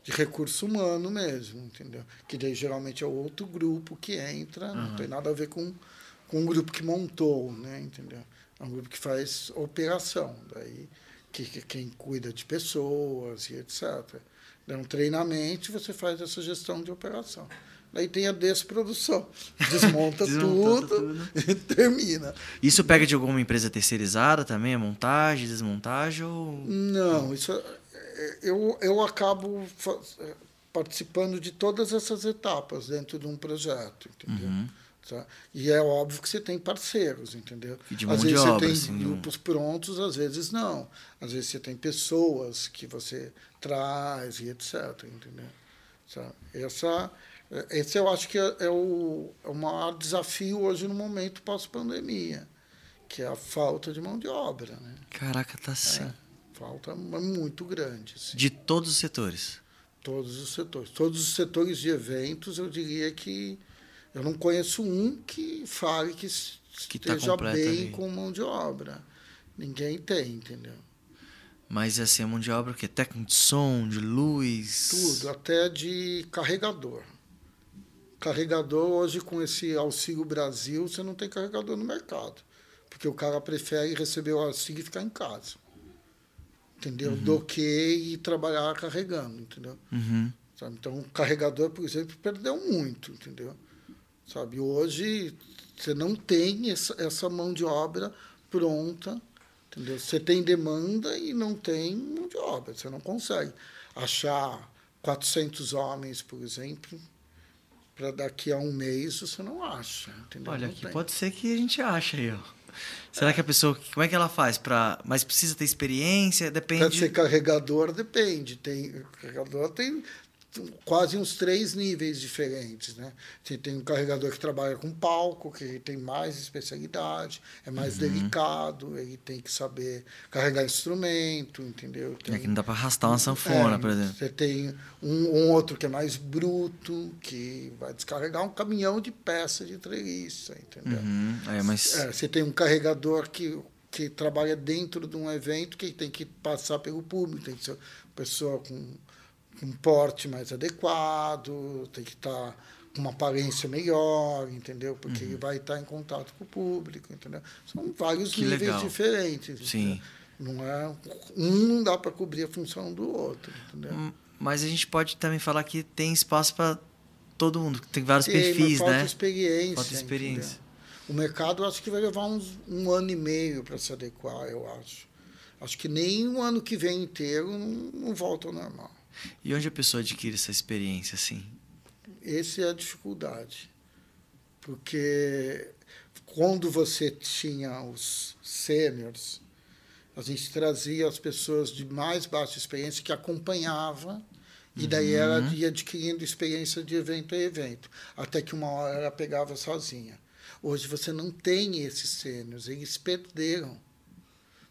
de recurso humano mesmo, entendeu? Que daí geralmente é outro grupo que entra, uhum. não tem nada a ver com, com o grupo que montou, né? Entendeu? É um grupo que faz operação, daí que, que quem cuida de pessoas e etc. Dá um treinamento você faz essa gestão de operação. Daí tem a desprodução. Desmonta, tudo, tudo, e termina. Isso pega de alguma empresa terceirizada também? A montagem, desmontagem? Ou... Não, isso é eu, eu acabo participando de todas essas etapas dentro de um projeto, entendeu? Uhum. Tá? E é óbvio que você tem parceiros, entendeu? às vezes você tem assim, grupos prontos, às vezes não. Às vezes você tem pessoas que você traz e etc, entendeu? Tá? Essa, esse eu acho que é, é, o, é o maior desafio hoje no momento pós-pandemia, que é a falta de mão de obra, né? Caraca, tá assim. É. Falta muito grande. Assim. De todos os setores? Todos os setores. Todos os setores de eventos, eu diria que eu não conheço um que fale que, que tá esteja tá bem ali. com mão de obra. Ninguém tem, entendeu? Mas assim, a mão de obra o quê? Técnico de som, de luz? Tudo, até de carregador. Carregador, hoje com esse Auxílio Brasil, você não tem carregador no mercado. Porque o cara prefere receber o auxílio e ficar em casa entendeu? Uhum. Do que ir trabalhar carregando, entendeu? Uhum. Sabe? Então, o carregador, por exemplo, perdeu muito, entendeu? Sabe? Hoje, você não tem essa, essa mão de obra pronta, entendeu? Você tem demanda e não tem mão de obra, você não consegue achar 400 homens, por exemplo, para daqui a um mês você não acha, entendeu? Olha, não aqui tem. pode ser que a gente ache aí, ó. Será que a pessoa, como é que ela faz para, mas precisa ter experiência, depende. Para ser carregador depende, tem carregador tem quase uns três níveis diferentes, né? Você tem um carregador que trabalha com palco, que tem mais especialidade, é mais uhum. delicado, ele tem que saber carregar instrumento, entendeu? Tem, é que não dá para arrastar uma sanfona, é, por exemplo. Você tem um, um, outro que é mais bruto, que vai descarregar um caminhão de peça de treliça, entendeu? Uhum. É, mas... É, você tem um carregador que que trabalha dentro de um evento que tem que passar pelo público, tem que ser pessoa com um porte mais adequado, tem que estar tá com uma aparência melhor, entendeu? Porque uhum. ele vai estar tá em contato com o público, entendeu? São vários que níveis legal. diferentes. Sim. Não é um não dá para cobrir a função do outro, entendeu? Hum, mas a gente pode também falar que tem espaço para todo mundo, tem vários tem, perfis, falta né? Experiência, falta experiência. Entendeu? O mercado acho que vai levar uns, um ano e meio para se adequar, eu acho. Acho que nem um ano que vem inteiro não, não volta ao normal. E onde a pessoa adquire essa experiência, assim? Essa é a dificuldade. Porque quando você tinha os sêniores, A gente trazia as pessoas de mais baixa experiência que acompanhava e daí ela Uhum. ia adquirindo experiência de evento a evento, até que uma hora ela pegava sozinha. Hoje você não tem esses sênios, eles perderam.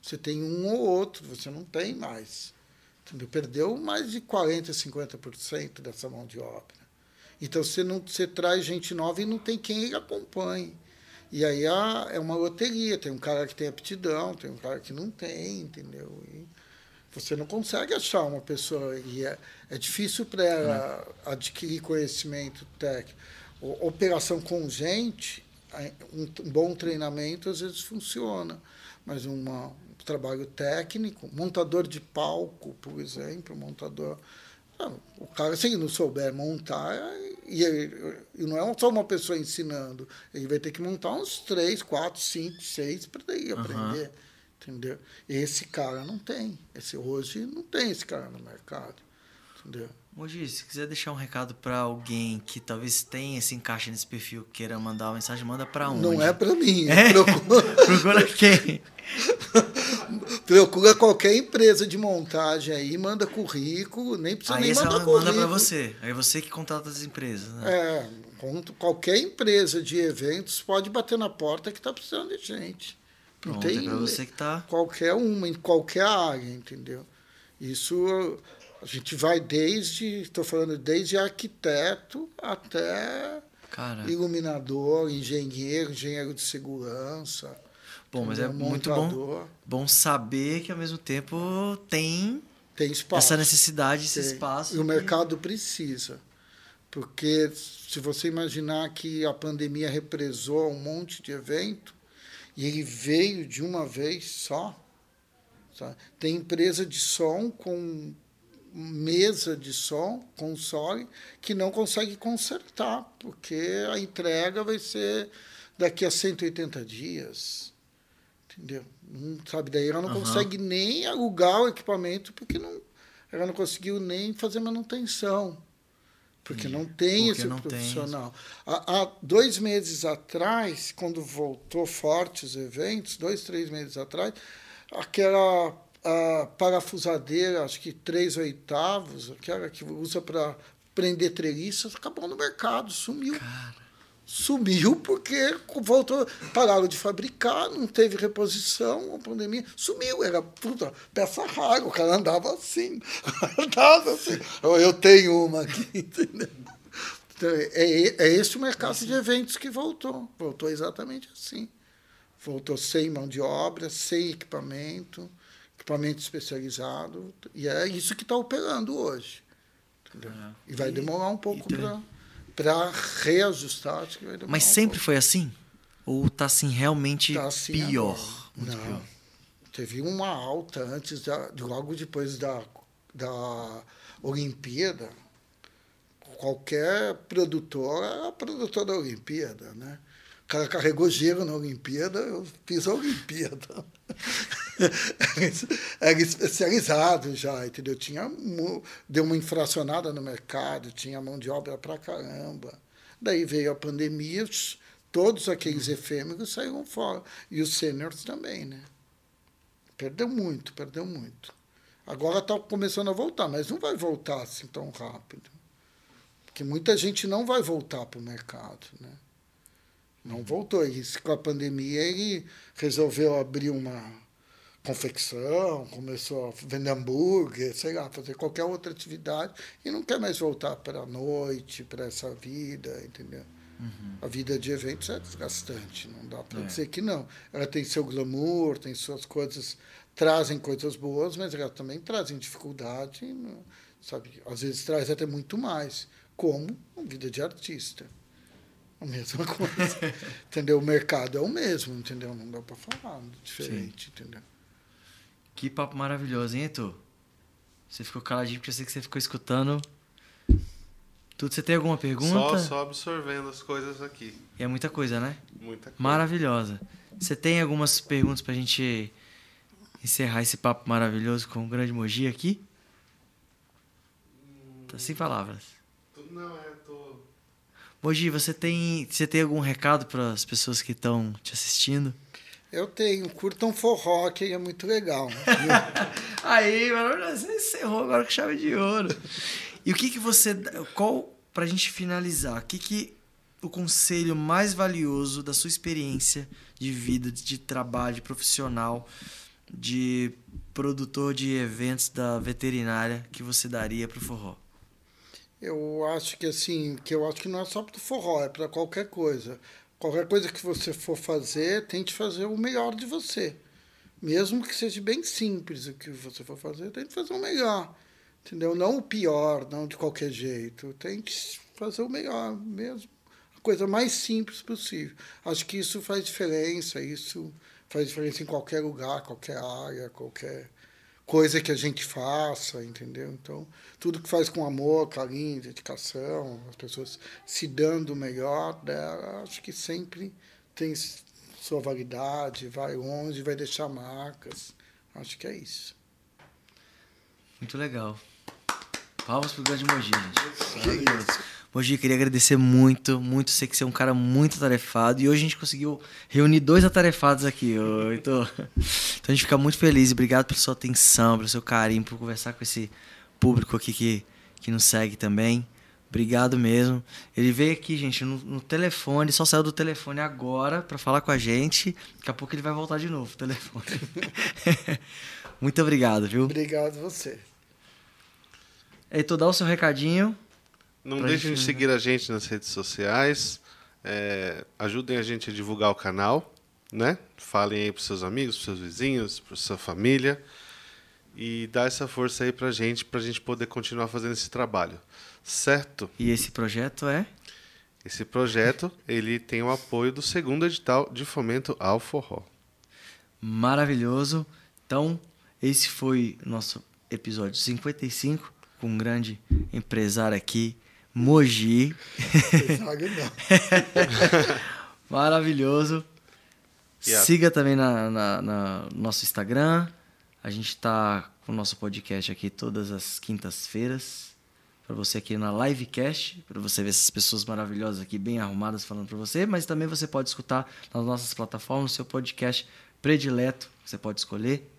Você tem um ou outro, você não tem mais. Entendeu? Perdeu mais de 40%, 50% dessa mão de obra. Então você, não, você traz gente nova e não tem quem acompanhe. E aí a- é uma loteria, tem um cara que tem aptidão, tem um cara que não tem, entendeu? E você não consegue achar uma pessoa, e é, é difícil para ela adquirir conhecimento técnico. O- operação com gente, um, um bom treinamento às vezes funciona, mas uma, um trabalho técnico, montador de palco, por exemplo, montador. não, o cara, se ele não souber montar, e, ele- e não é só uma pessoa ensinando, ele vai ter que montar uns três, quatro, cinco, seis para ele Aham. aprender. Entendeu? Esse cara não tem. Esse, hoje não tem esse cara no mercado. Entendeu? Mogi, se quiser deixar um recado pra alguém que talvez tenha esse encaixe nesse perfil, queira mandar uma mensagem, manda pra onde? Não é para mim. É? Procura, Procura quem? procura qualquer empresa de montagem aí, manda currículo, nem precisa Aí nem mandar manda currículo. pra você. Aí você que contrata as empresas, né? É, qualquer empresa de eventos pode bater na porta que está precisando de gente. Não Pronto, tem é você que tá. qualquer uma, em qualquer área, entendeu? Isso a gente vai desde, estou falando desde arquiteto até Cara, iluminador, engenheiro, engenheiro de segurança. Bom, mas é muito bom, bom saber que ao mesmo tempo tem Tem espaço. essa necessidade, esse Tem. espaço. E o que- mercado precisa. Porque se você imaginar que a pandemia represou um monte de evento e ele veio de uma vez só, sabe? tem empresa de som com mesa de som, console, que não consegue consertar, porque a entrega vai ser daqui a 180 dias. Entendeu? Não, sabe, daí ela não Aham. consegue nem alugar o equipamento, porque não, ela não conseguiu nem fazer manutenção. Porque não tem Porque esse não tem profissional. Há, há dois meses atrás, quando voltou fortes os eventos, dois, três meses atrás, aquela a parafusadeira, acho que três oitavos, aquela que usa para prender treliças, acabou no mercado, sumiu. Sumiu porque voltou, pararam de fabricar, não teve reposição, a pandemia sumiu, era puta, peça rara, o cara andava assim, andava assim. Eu tenho uma aqui, entendeu? Então, é, é esse o mercado de eventos que voltou. Voltou exatamente assim. Voltou sem mão de obra, sem equipamento, equipamento especializado. E é isso que está operando hoje. entendeu? É. E vai demorar um pouco também- para reajustar. Acho que vai Mas sempre pouco. foi assim? Ou tá assim realmente Tá assim pior? Não. pior. Teve uma alta antes, da, logo depois da, da Olimpíada. Qualquer produtor era produtor da Olimpíada, né? O cara carregou gelo na Olimpíada, eu fiz a Olimpíada. era especializado já, entendeu? Tinha, deu uma infracionada no mercado, tinha mão de obra pra caramba. Daí veio a pandemia, os- todos aqueles efêmeros saíram fora. E os sêniores também, né? Perdeu muito, perdeu muito. Agora está começando a voltar, mas não vai voltar assim tão rápido. Porque muita gente não vai voltar para o mercado, né? Não voltou. E com a pandemia ele resolveu abrir uma confecção, começou a vender hambúrguer, sei lá, fazer qualquer outra atividade e não quer mais voltar para a noite, para essa vida, entendeu? A vida de eventos é desgastante, não dá para É. dizer que não. Ela tem seu glamour, tem suas coisas, trazem coisas boas, mas ela também trazem dificuldade, não- sabe? Às vezes traz até muito mais, como a vida de artista. A mesma coisa. entendeu? O mercado é o mesmo, entendeu? Não dá para falar diferente, entendeu? Que papo maravilhoso, hein, Etu? Você ficou caladinho porque eu sei que você ficou escutando. Tudo, você tem alguma pergunta? Só, só absorvendo as coisas aqui. E é muita coisa, né? Muita coisa. Maravilhosa. Você tem algumas perguntas pra gente encerrar esse papo maravilhoso com o grande Mogi aqui? Tá sem palavras. Não, é, tô. Mogi, você tem, você tem algum recado para as pessoas que estão te assistindo? Eu tenho, curtam forró, que é muito legal. Aí, você encerrou agora com chave de ouro. E o que que você. Qual, pra gente finalizar, o que que o conselho mais valioso da sua experiência de vida, de trabalho, de profissional, de produtor de eventos da veterinária que você daria pro forró? Eu acho que assim, que eu acho que não é só para o forró, é para qualquer coisa. Qualquer coisa que você for fazer, tente fazer o melhor de você. Mesmo que seja bem simples o que você for fazer, tente fazer o melhor. Entendeu? Não o pior, não de qualquer jeito. Tente fazer o melhor mesmo. A coisa mais simples possível. Acho que isso faz diferença, isso faz diferença em qualquer lugar, qualquer área, qualquer coisa que a gente faça, entendeu? Então, tudo que faz com amor, carinho, dedicação, as pessoas se dando o melhor dela, acho que sempre tem sua validade, vai longe, vai deixar marcas. Acho que é isso. Muito legal. Palmas pro grande Mogi, gente. Maravilhoso. Mogi, queria agradecer muito, muito. Sei que você é um cara muito atarefado. E hoje a gente conseguiu reunir dois atarefados aqui. Heitor. Então a gente fica muito feliz. Obrigado pela sua atenção, pelo seu carinho, por conversar com esse público aqui que, que nos segue também. Obrigado mesmo. Ele veio aqui, gente, no, no telefone, só saiu do telefone agora para falar com a gente. Daqui a pouco ele vai voltar de novo, o telefone. muito obrigado, viu? Obrigado você. Heitor, dá o seu recadinho. Não deixem de gente- seguir a gente nas redes sociais. é, ajudem a gente a divulgar o canal, né? Falem aí pros seus amigos, pros seus vizinhos, pra sua família. E dá essa força aí pra gente, pra gente poder continuar fazendo esse trabalho. Certo? E esse projeto é? Esse projeto, ele tem o apoio do segundo edital de fomento ao forró. maravilhoso. Então, esse foi nosso episódio 55 com um grande empresário aqui, Mogi. Sabe não. Maravilhoso. A- Siga também na, na- na- no nosso Instagram. A gente está com o nosso podcast aqui todas as quintas-feiras. Para você aqui na Livecast, para você ver essas pessoas maravilhosas aqui, bem arrumadas, falando para você. Mas também você pode escutar nas nossas plataformas, no seu podcast predileto, você pode escolher.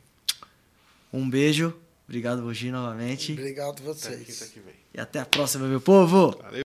Um beijo. Obrigado, Mogi, novamente. Obrigado Até vocês. quinta que vem. E até a próxima, meu povo! Valeu.